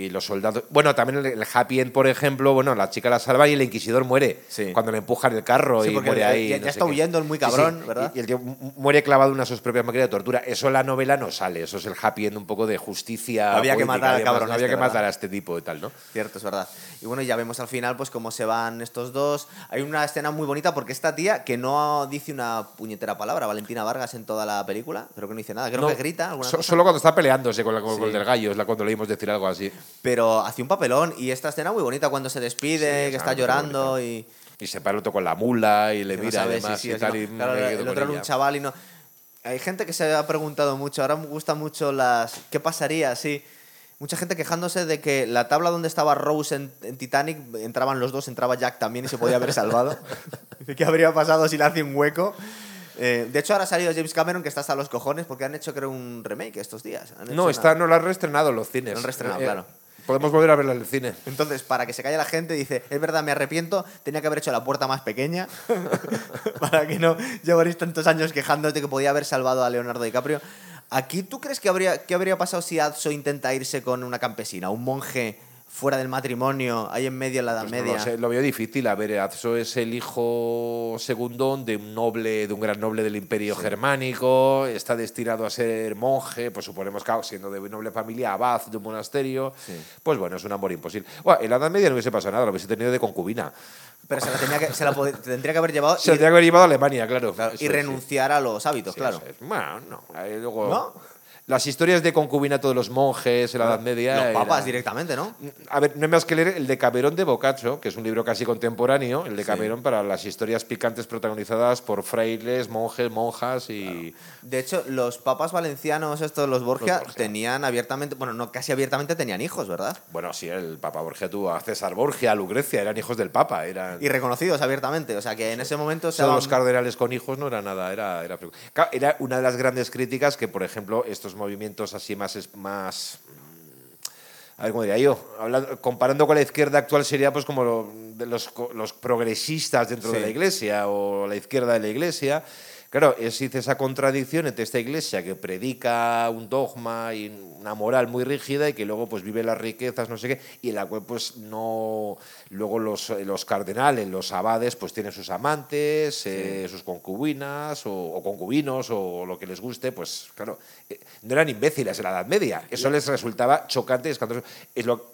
y los soldados. Bueno, también el, Happy End, por ejemplo, bueno, la chica la salva y el inquisidor muere. Sí. Cuando le empujan el carro y muere ahí. ya- no ya está huyendo el muy cabrón, ¿verdad? Y, y el tío mu- muere clavado en una de sus propias máquinas de tortura. Eso en la novela no sale. Eso es el Happy End un poco de justicia. Había que matar al cabrón Había este, que ¿verdad? matar a este tipo y tal, ¿no? Cierto, es verdad. Y bueno, ya vemos al final pues cómo se van estos dos. Hay una escena muy bonita porque esta tía, que no dice una puñetera palabra, Valentina Vargas en toda la película, creo que no dice nada, creo No, que grita alguna so- cosa, Solo cuando está peleándose con, la- con Sí. el del gallo, es la cuando leímos decir algo así. pero hace un papelón y esta escena muy bonita cuando se despide, Sí, que está llorando y Y se para el otro con la mula y le que no mira sabe además sí y tal, no. y Claro, el otro era un chaval y no. Hay gente que se ha preguntado mucho, ahora me gusta mucho las ¿qué pasaría si Mucha gente quejándose de que la tabla donde estaba Rose en, en Titanic entraban los dos, entraba Jack también y se podía haber salvado. ¿Qué habría pasado si le hace un hueco? Eh, de hecho, ahora ha salido James Cameron que está hasta los cojones porque han hecho, creo, un remake estos días. No, está, no lo han reestrenado en los cines. Lo han reestrenado, Eh, claro. Podemos volver a verla en el cine. Entonces, para que se calle la gente, dice, es verdad, me arrepiento, tenía que haber hecho la puerta más pequeña, para que no llevaréis tantos años quejándote que podía haber salvado a Leonardo DiCaprio. Aquí, ¿tú crees que habría, qué habría pasado si Adso intenta irse con una campesina, un monje fuera del matrimonio, ahí en medio de la Edad Pues no Media? lo, sé, lo veo difícil. A ver, Azzo es el hijo segundo de un noble, de un gran noble del Imperio Germánico. Está destinado a ser monje, pues suponemos que siendo de noble familia, abad de un monasterio. Sí. Pues bueno, es un amor imposible. Bueno, en la Edad Media no hubiese pasado nada, lo hubiese tenido de concubina. Pero se la, tenía que, se la tendría que haber llevado Se y, tendría que haber llevado a Alemania, claro. claro, y es, sí. renunciar a los hábitos, Sí, claro. es. Bueno, no. luego- ¿No? Las historias de concubinato de los monjes en la Edad Media. Los papas era- directamente, ¿no? A ver, no hay más que leer el de Caberón de Boccaccio, que es un libro casi contemporáneo, el de Sí. Caberón para las historias picantes protagonizadas por frailes, monjes, monjas y... De hecho, los papas valencianos, estos, los Borgia, Borgia. tenían abiertamente, bueno, no, casi abiertamente tenían hijos, ¿verdad? Bueno, sí, el Papa Borgia tuvo a César Borgia, a Lucrecia, eran hijos del Papa, eran... Y reconocidos abiertamente. O sea, que en ese momento se Todos daban- los cardenales con hijos no era nada, era, era, era una de las grandes críticas que, por ejemplo, estos movimientos así más... es- más mm, a ver, ¿cómo diría yo? Hablando- comparando con la izquierda actual sería pues como lo- de los, los progresistas dentro de la iglesia o la izquierda de la iglesia. Claro, existe esa contradicción entre esta iglesia que predica un dogma y una moral muy rígida y que luego pues vive las riquezas, no sé qué, y en la cual pues no... Luego los, los cardenales, los abades, pues tienen sus amantes, eh, sus concubinas o, o concubinos o lo que les guste, pues claro, eh, no eran imbéciles en la Edad Media. Eso les resultaba chocante y escandaloso. Es lo,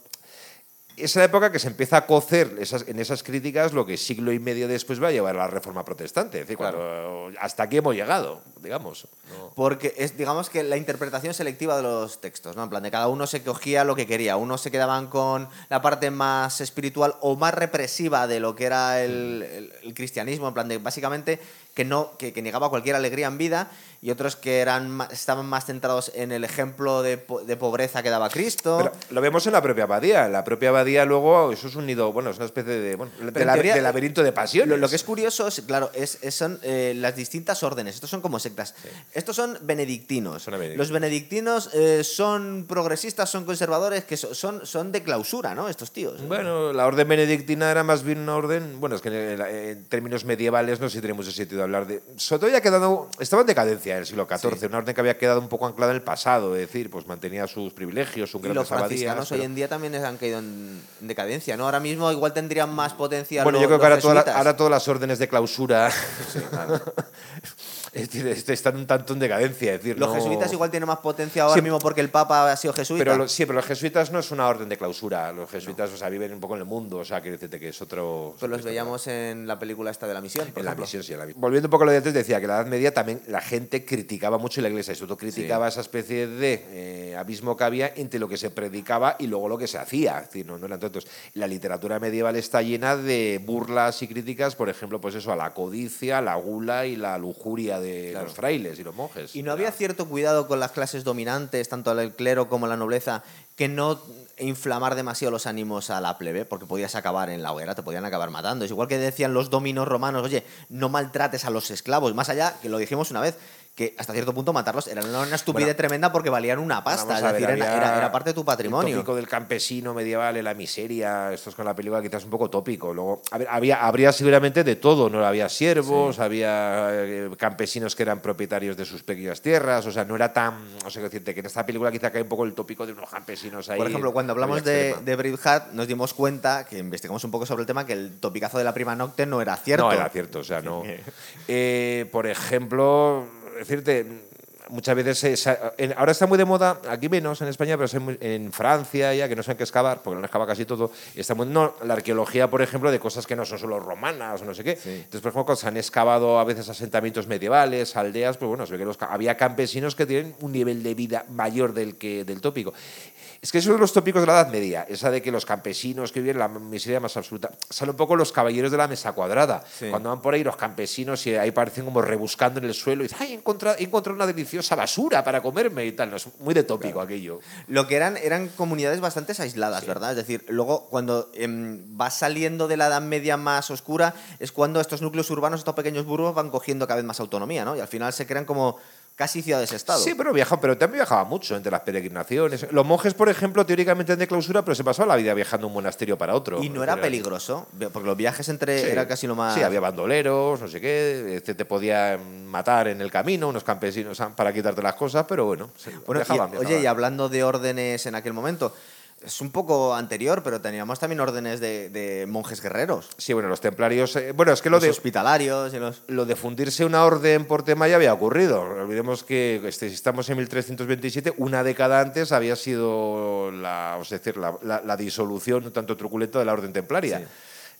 esa época que se empieza a cocer esas, en esas críticas lo que siglo y medio después va a llevar a la reforma protestante. Es decir, cuando- hasta aquí hemos llegado, digamos. ¿no? Porque es, digamos que la interpretación selectiva de los textos, ¿no? En plan, de cada uno se cogía lo que quería. Unos se quedaban con la parte más espiritual o más represiva de lo que era el, el- el cristianismo, en plan de básicamente que no que, que negaba cualquier alegría en vida y otros que eran estaban más centrados en el ejemplo de, po- de pobreza que daba Cristo. Pero lo vemos en la propia abadía. La propia abadía luego eso es un nido, bueno, es una especie de, bueno, de, en la- teoría, de laberinto de pasiones. Lo, lo que es curioso es, claro, es, es- son eh, las distintas órdenes. Estos son como sectas. Estos son benedictinos. Son. Los benedictinos eh, son progresistas, son conservadores, que so- son, son de clausura, ¿no? Estos tíos. Bueno, la orden benedictina era más bien una orden, bueno, es que en, en términos medievales no sé si tiene mucho sentido hablar de... Sobre todo ya quedado, estaba en decadencia en el siglo XIV, una orden que había quedado un poco anclada en el pasado, es decir, pues mantenía sus privilegios, sus grandes los franciscanos abadías, hoy en día también han caído en en decadencia, ¿no? Ahora mismo igual tendrían más potencia Bueno, yo creo que ahora, toda la- ahora todas las órdenes de clausura decir, est- están un tanto en decadencia. Es decir, Los no- jesuitas igual tienen más potencia ahora Sí. mismo porque el Papa ha sido jesuita. Pero lo- sí, pero los jesuitas no es una orden de clausura. Los jesuitas, o sea, viven un poco en el mundo. O sea, decirte que es otro. Pues los veíamos en la película esta de la misión. por En la misión, sí, en la misión. Volviendo un poco a lo de antes, decía que en la Edad Media también la gente criticaba mucho la iglesia, y sobre todo criticaba esa especie de eh, abismo que había entre lo que se predicaba y luego lo que se hacía. Es decir, no, no eran tontos. La literatura medieval está llena de burlas y críticas, por ejemplo, pues eso, a la codicia, la gula y la lujuria de Claro. los frailes y los monjes. ¿Y no había cierto cuidado con las clases dominantes, tanto el clero como la nobleza, que no inflamar demasiado los ánimos a la plebe? Porque podías acabar en la hoguera, te podían acabar matando. Es igual que decían los dominos romanos, oye, no maltrates a los esclavos. Más allá, que lo dijimos una vez, que hasta cierto punto matarlos era una estupidez Bueno, tremenda porque valían una pasta. Es ver, decir, era, había era- era parte de tu El patrimonio. tópico del campesino medieval en la miseria, esto es con la película quizás un poco tópico. Luego, a ver, había, habría seguramente de todo, ¿no? Había siervos, había eh, campesinos que eran propietarios de sus pequeñas tierras, o sea, no era tan, o sea, decirte que en esta película quizá cae un poco el tópico de unos campesinos ahí. Por ejemplo, cuando hablamos de, de Braveheart, nos dimos cuenta, que investigamos un poco sobre el tema, que el topicazo de la prima nocte no era cierto. No era cierto, o sea, no. Eh, por ejemplo, decirte, muchas veces se- se- en- ahora está muy de moda, aquí menos en España, pero en Francia ya, que no saben qué excavar, porque lo han excavado casi todo, está muy, no, la arqueología, por ejemplo, de cosas que no son solo romanas o no sé qué. Entonces, por ejemplo, cuando se han excavado a veces asentamientos medievales, aldeas, pues bueno, se ve que los ca- había campesinos que tienen un nivel de vida mayor del, que, del tópico. Es que eso de los tópicos de la Edad Media, esa de que los campesinos que viven la miseria más absoluta, sale un poco los caballeros de la mesa cuadrada. Sí. Cuando van por ahí los campesinos y ahí parecen como rebuscando en el suelo y dicen, ay, he encontrado, he encontrado una deliciosa basura para comerme y tal. No, es muy de tópico aquello. Lo que eran eran comunidades bastante aisladas, ¿verdad? Es decir, luego cuando em, vas saliendo de la Edad Media más oscura es cuando estos núcleos urbanos, estos pequeños burgos van cogiendo cada vez más autonomía, ¿no? Y al final se crean como casi ciudades-estado. Sí, pero viaja, pero también viajaba mucho entre las peregrinaciones. Los monjes, por ejemplo, teóricamente eran de clausura, pero se pasaba la vida viajando de un monasterio para otro. y no era peligroso, porque los viajes entre Sí. era casi lo más... Sí, había bandoleros, no sé qué, este, te podían matar en el camino, unos campesinos para quitarte las cosas, pero bueno, Bueno, y- viajaban, oye, y hablando de órdenes en aquel momento, es un poco anterior, pero teníamos también órdenes de, de monjes guerreros. Sí, bueno, los templarios. eh, bueno, es que lo los de, hospitalarios y los... lo de fundirse una orden por tema ya había ocurrido. Olvidemos que este, si estamos en 1327, una década antes había sido la, a decir, la, la- la disolución un tanto truculenta de la orden templaria. Sí.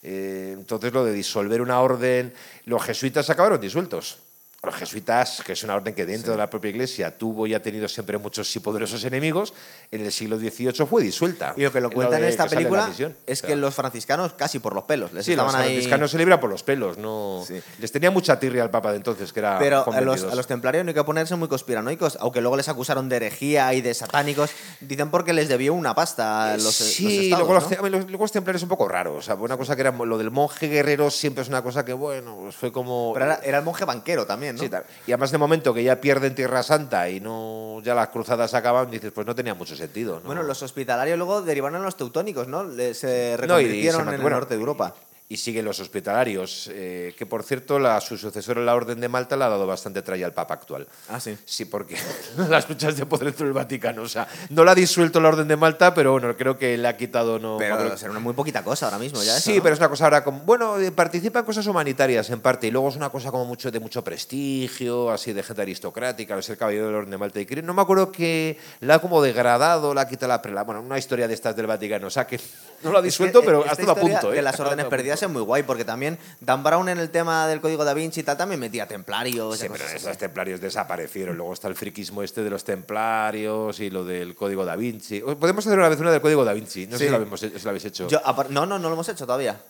Eh, entonces, lo de disolver una orden, los jesuitas acabaron disueltos. Los jesuitas, que es una orden que dentro de la propia iglesia tuvo y ha tenido siempre muchos y poderosos enemigos, en el siglo XVIII fue disuelta. Y lo que lo En cuentan en esta película es que los franciscanos casi por los pelos. Les Sí, los estaban ahí... franciscanos se libran por los pelos, no. Sí. Les tenía mucha tirria al Papa de entonces, que era. Pero a los, 22. a los templarios no hay que ponerse muy conspiranoicos, aunque luego les acusaron de herejía y de satánicos. Dicen porque les debió una pasta a los, sí, los estados, luego, los, te- los- luego los templarios es un poco raro. O sea, una cosa que era lo del monje guerrero siempre es una cosa que, bueno, pues fue como. Pero era, era el monje banquero también, ¿no? Sí, y además de momento que ya pierden Tierra Santa y no ya las cruzadas acaban, dices, pues no tenía mucho sentido. ¿no? Bueno, los hospitalarios luego derivaron a los teutónicos, ¿no? Se No, y- y se reconvirtieron en el bueno, norte de Europa. Y siguen los hospitalarios, eh, que por cierto la, su sucesor en la Orden de Malta le ha dado bastante tralla al Papa actual. Ah, sí. Sí, porque las luchas de poder dentro del Vaticano, o sea, no la ha disuelto la Orden de Malta, pero bueno, creo que le ha quitado... No, Pero Pablo- será una muy poquita cosa ahora mismo ya eso, Sí, ¿no? pero es una cosa ahora como. Bueno, eh, participa en cosas humanitarias en parte, y luego es una cosa como mucho de mucho prestigio, así de gente aristocrática, al ser caballero del Orden de Malta y creo- No me acuerdo que la ha como degradado, la ha quitado la prela. Bueno, una historia de estas del Vaticano, o sea que no lo ha Es que, disuelto, pero ha estado a punto. ¿eh? De las órdenes perdidas es muy guay, porque también Dan Brown en el tema del código da Vinci y tal también metía templarios. Sí, pero cosas así. esos templarios desaparecieron. Luego está el friquismo este de los templarios y lo del código da Vinci. Podemos hacer una vez una del código da Vinci. No sé Sí. si lo, habemos- si lo habéis hecho. Yo, no, no, no lo hemos hecho todavía.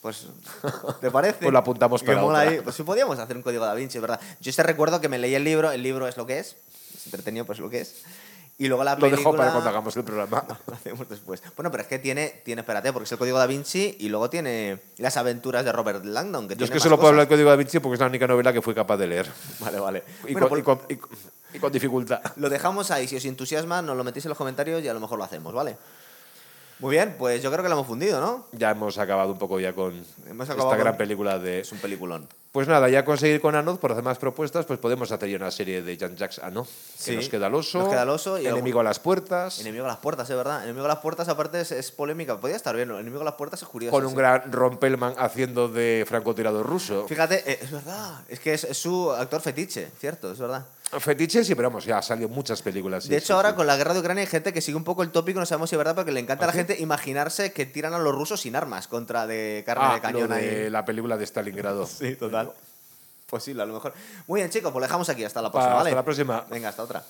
Pues, ¿te parece? Pues lo apuntamos para otra. ahí. Pues sí podíamos hacer un código da Vinci, ¿verdad? Yo este recuerdo que me leí el libro, el libro es lo que es, es entretenido, pues lo que es. Y luego la lo película... dejo para cuando hagamos el programa. Lo hacemos después. Bueno, pero es que tiene, tiene, espérate, porque es el código da Vinci y luego tiene las aventuras de Robert Langdon. Que Yo es tiene que más solo puedo hablar del cosas. código da Vinci porque es la única novela que fui capaz de leer. Vale, vale. Y, Bueno, con, pues y con- y y con dificultad. lo dejamos ahí. Si os entusiasma, nos lo metéis en los comentarios y a lo mejor lo hacemos, ¿vale? Muy bien, pues yo creo que lo hemos fundido, ¿no? Ya hemos acabado un poco ya con Hemos esta gran con- película de... Es un peliculón. Pues nada, ya conseguir con Anoz por hacer más propuestas, pues podemos hacer ya una serie de Jean-Jacques Ano. Sí. Que nos queda el oso. Nos queda el oso y Enemigo a las puertas. Enemigo a las puertas, es verdad. Enemigo a las puertas, aparte, es, es polémica. Podría estar bien. Enemigo a las puertas es curioso. Con un sí. gran Rompelman haciendo de francotirador ruso. Fíjate, eh, es verdad. Es que es, es su actor fetiche, cierto, es verdad. Fetiche, sí, pero vamos, ya ha salido muchas películas. sí, de hecho, sí, ahora sí. con la guerra de Ucrania hay gente que sigue un poco el tópico, no sabemos si es verdad, porque le encanta a la gente imaginarse que tiran a los rusos sin armas contra de carne Ah, de cañón lo ahí. la película de Stalingrado. Sí, total. Posible, a lo mejor. Muy bien, chicos, pues lo dejamos aquí. Hasta la Pa- próxima, hasta ¿vale? la próxima. Venga, hasta otra.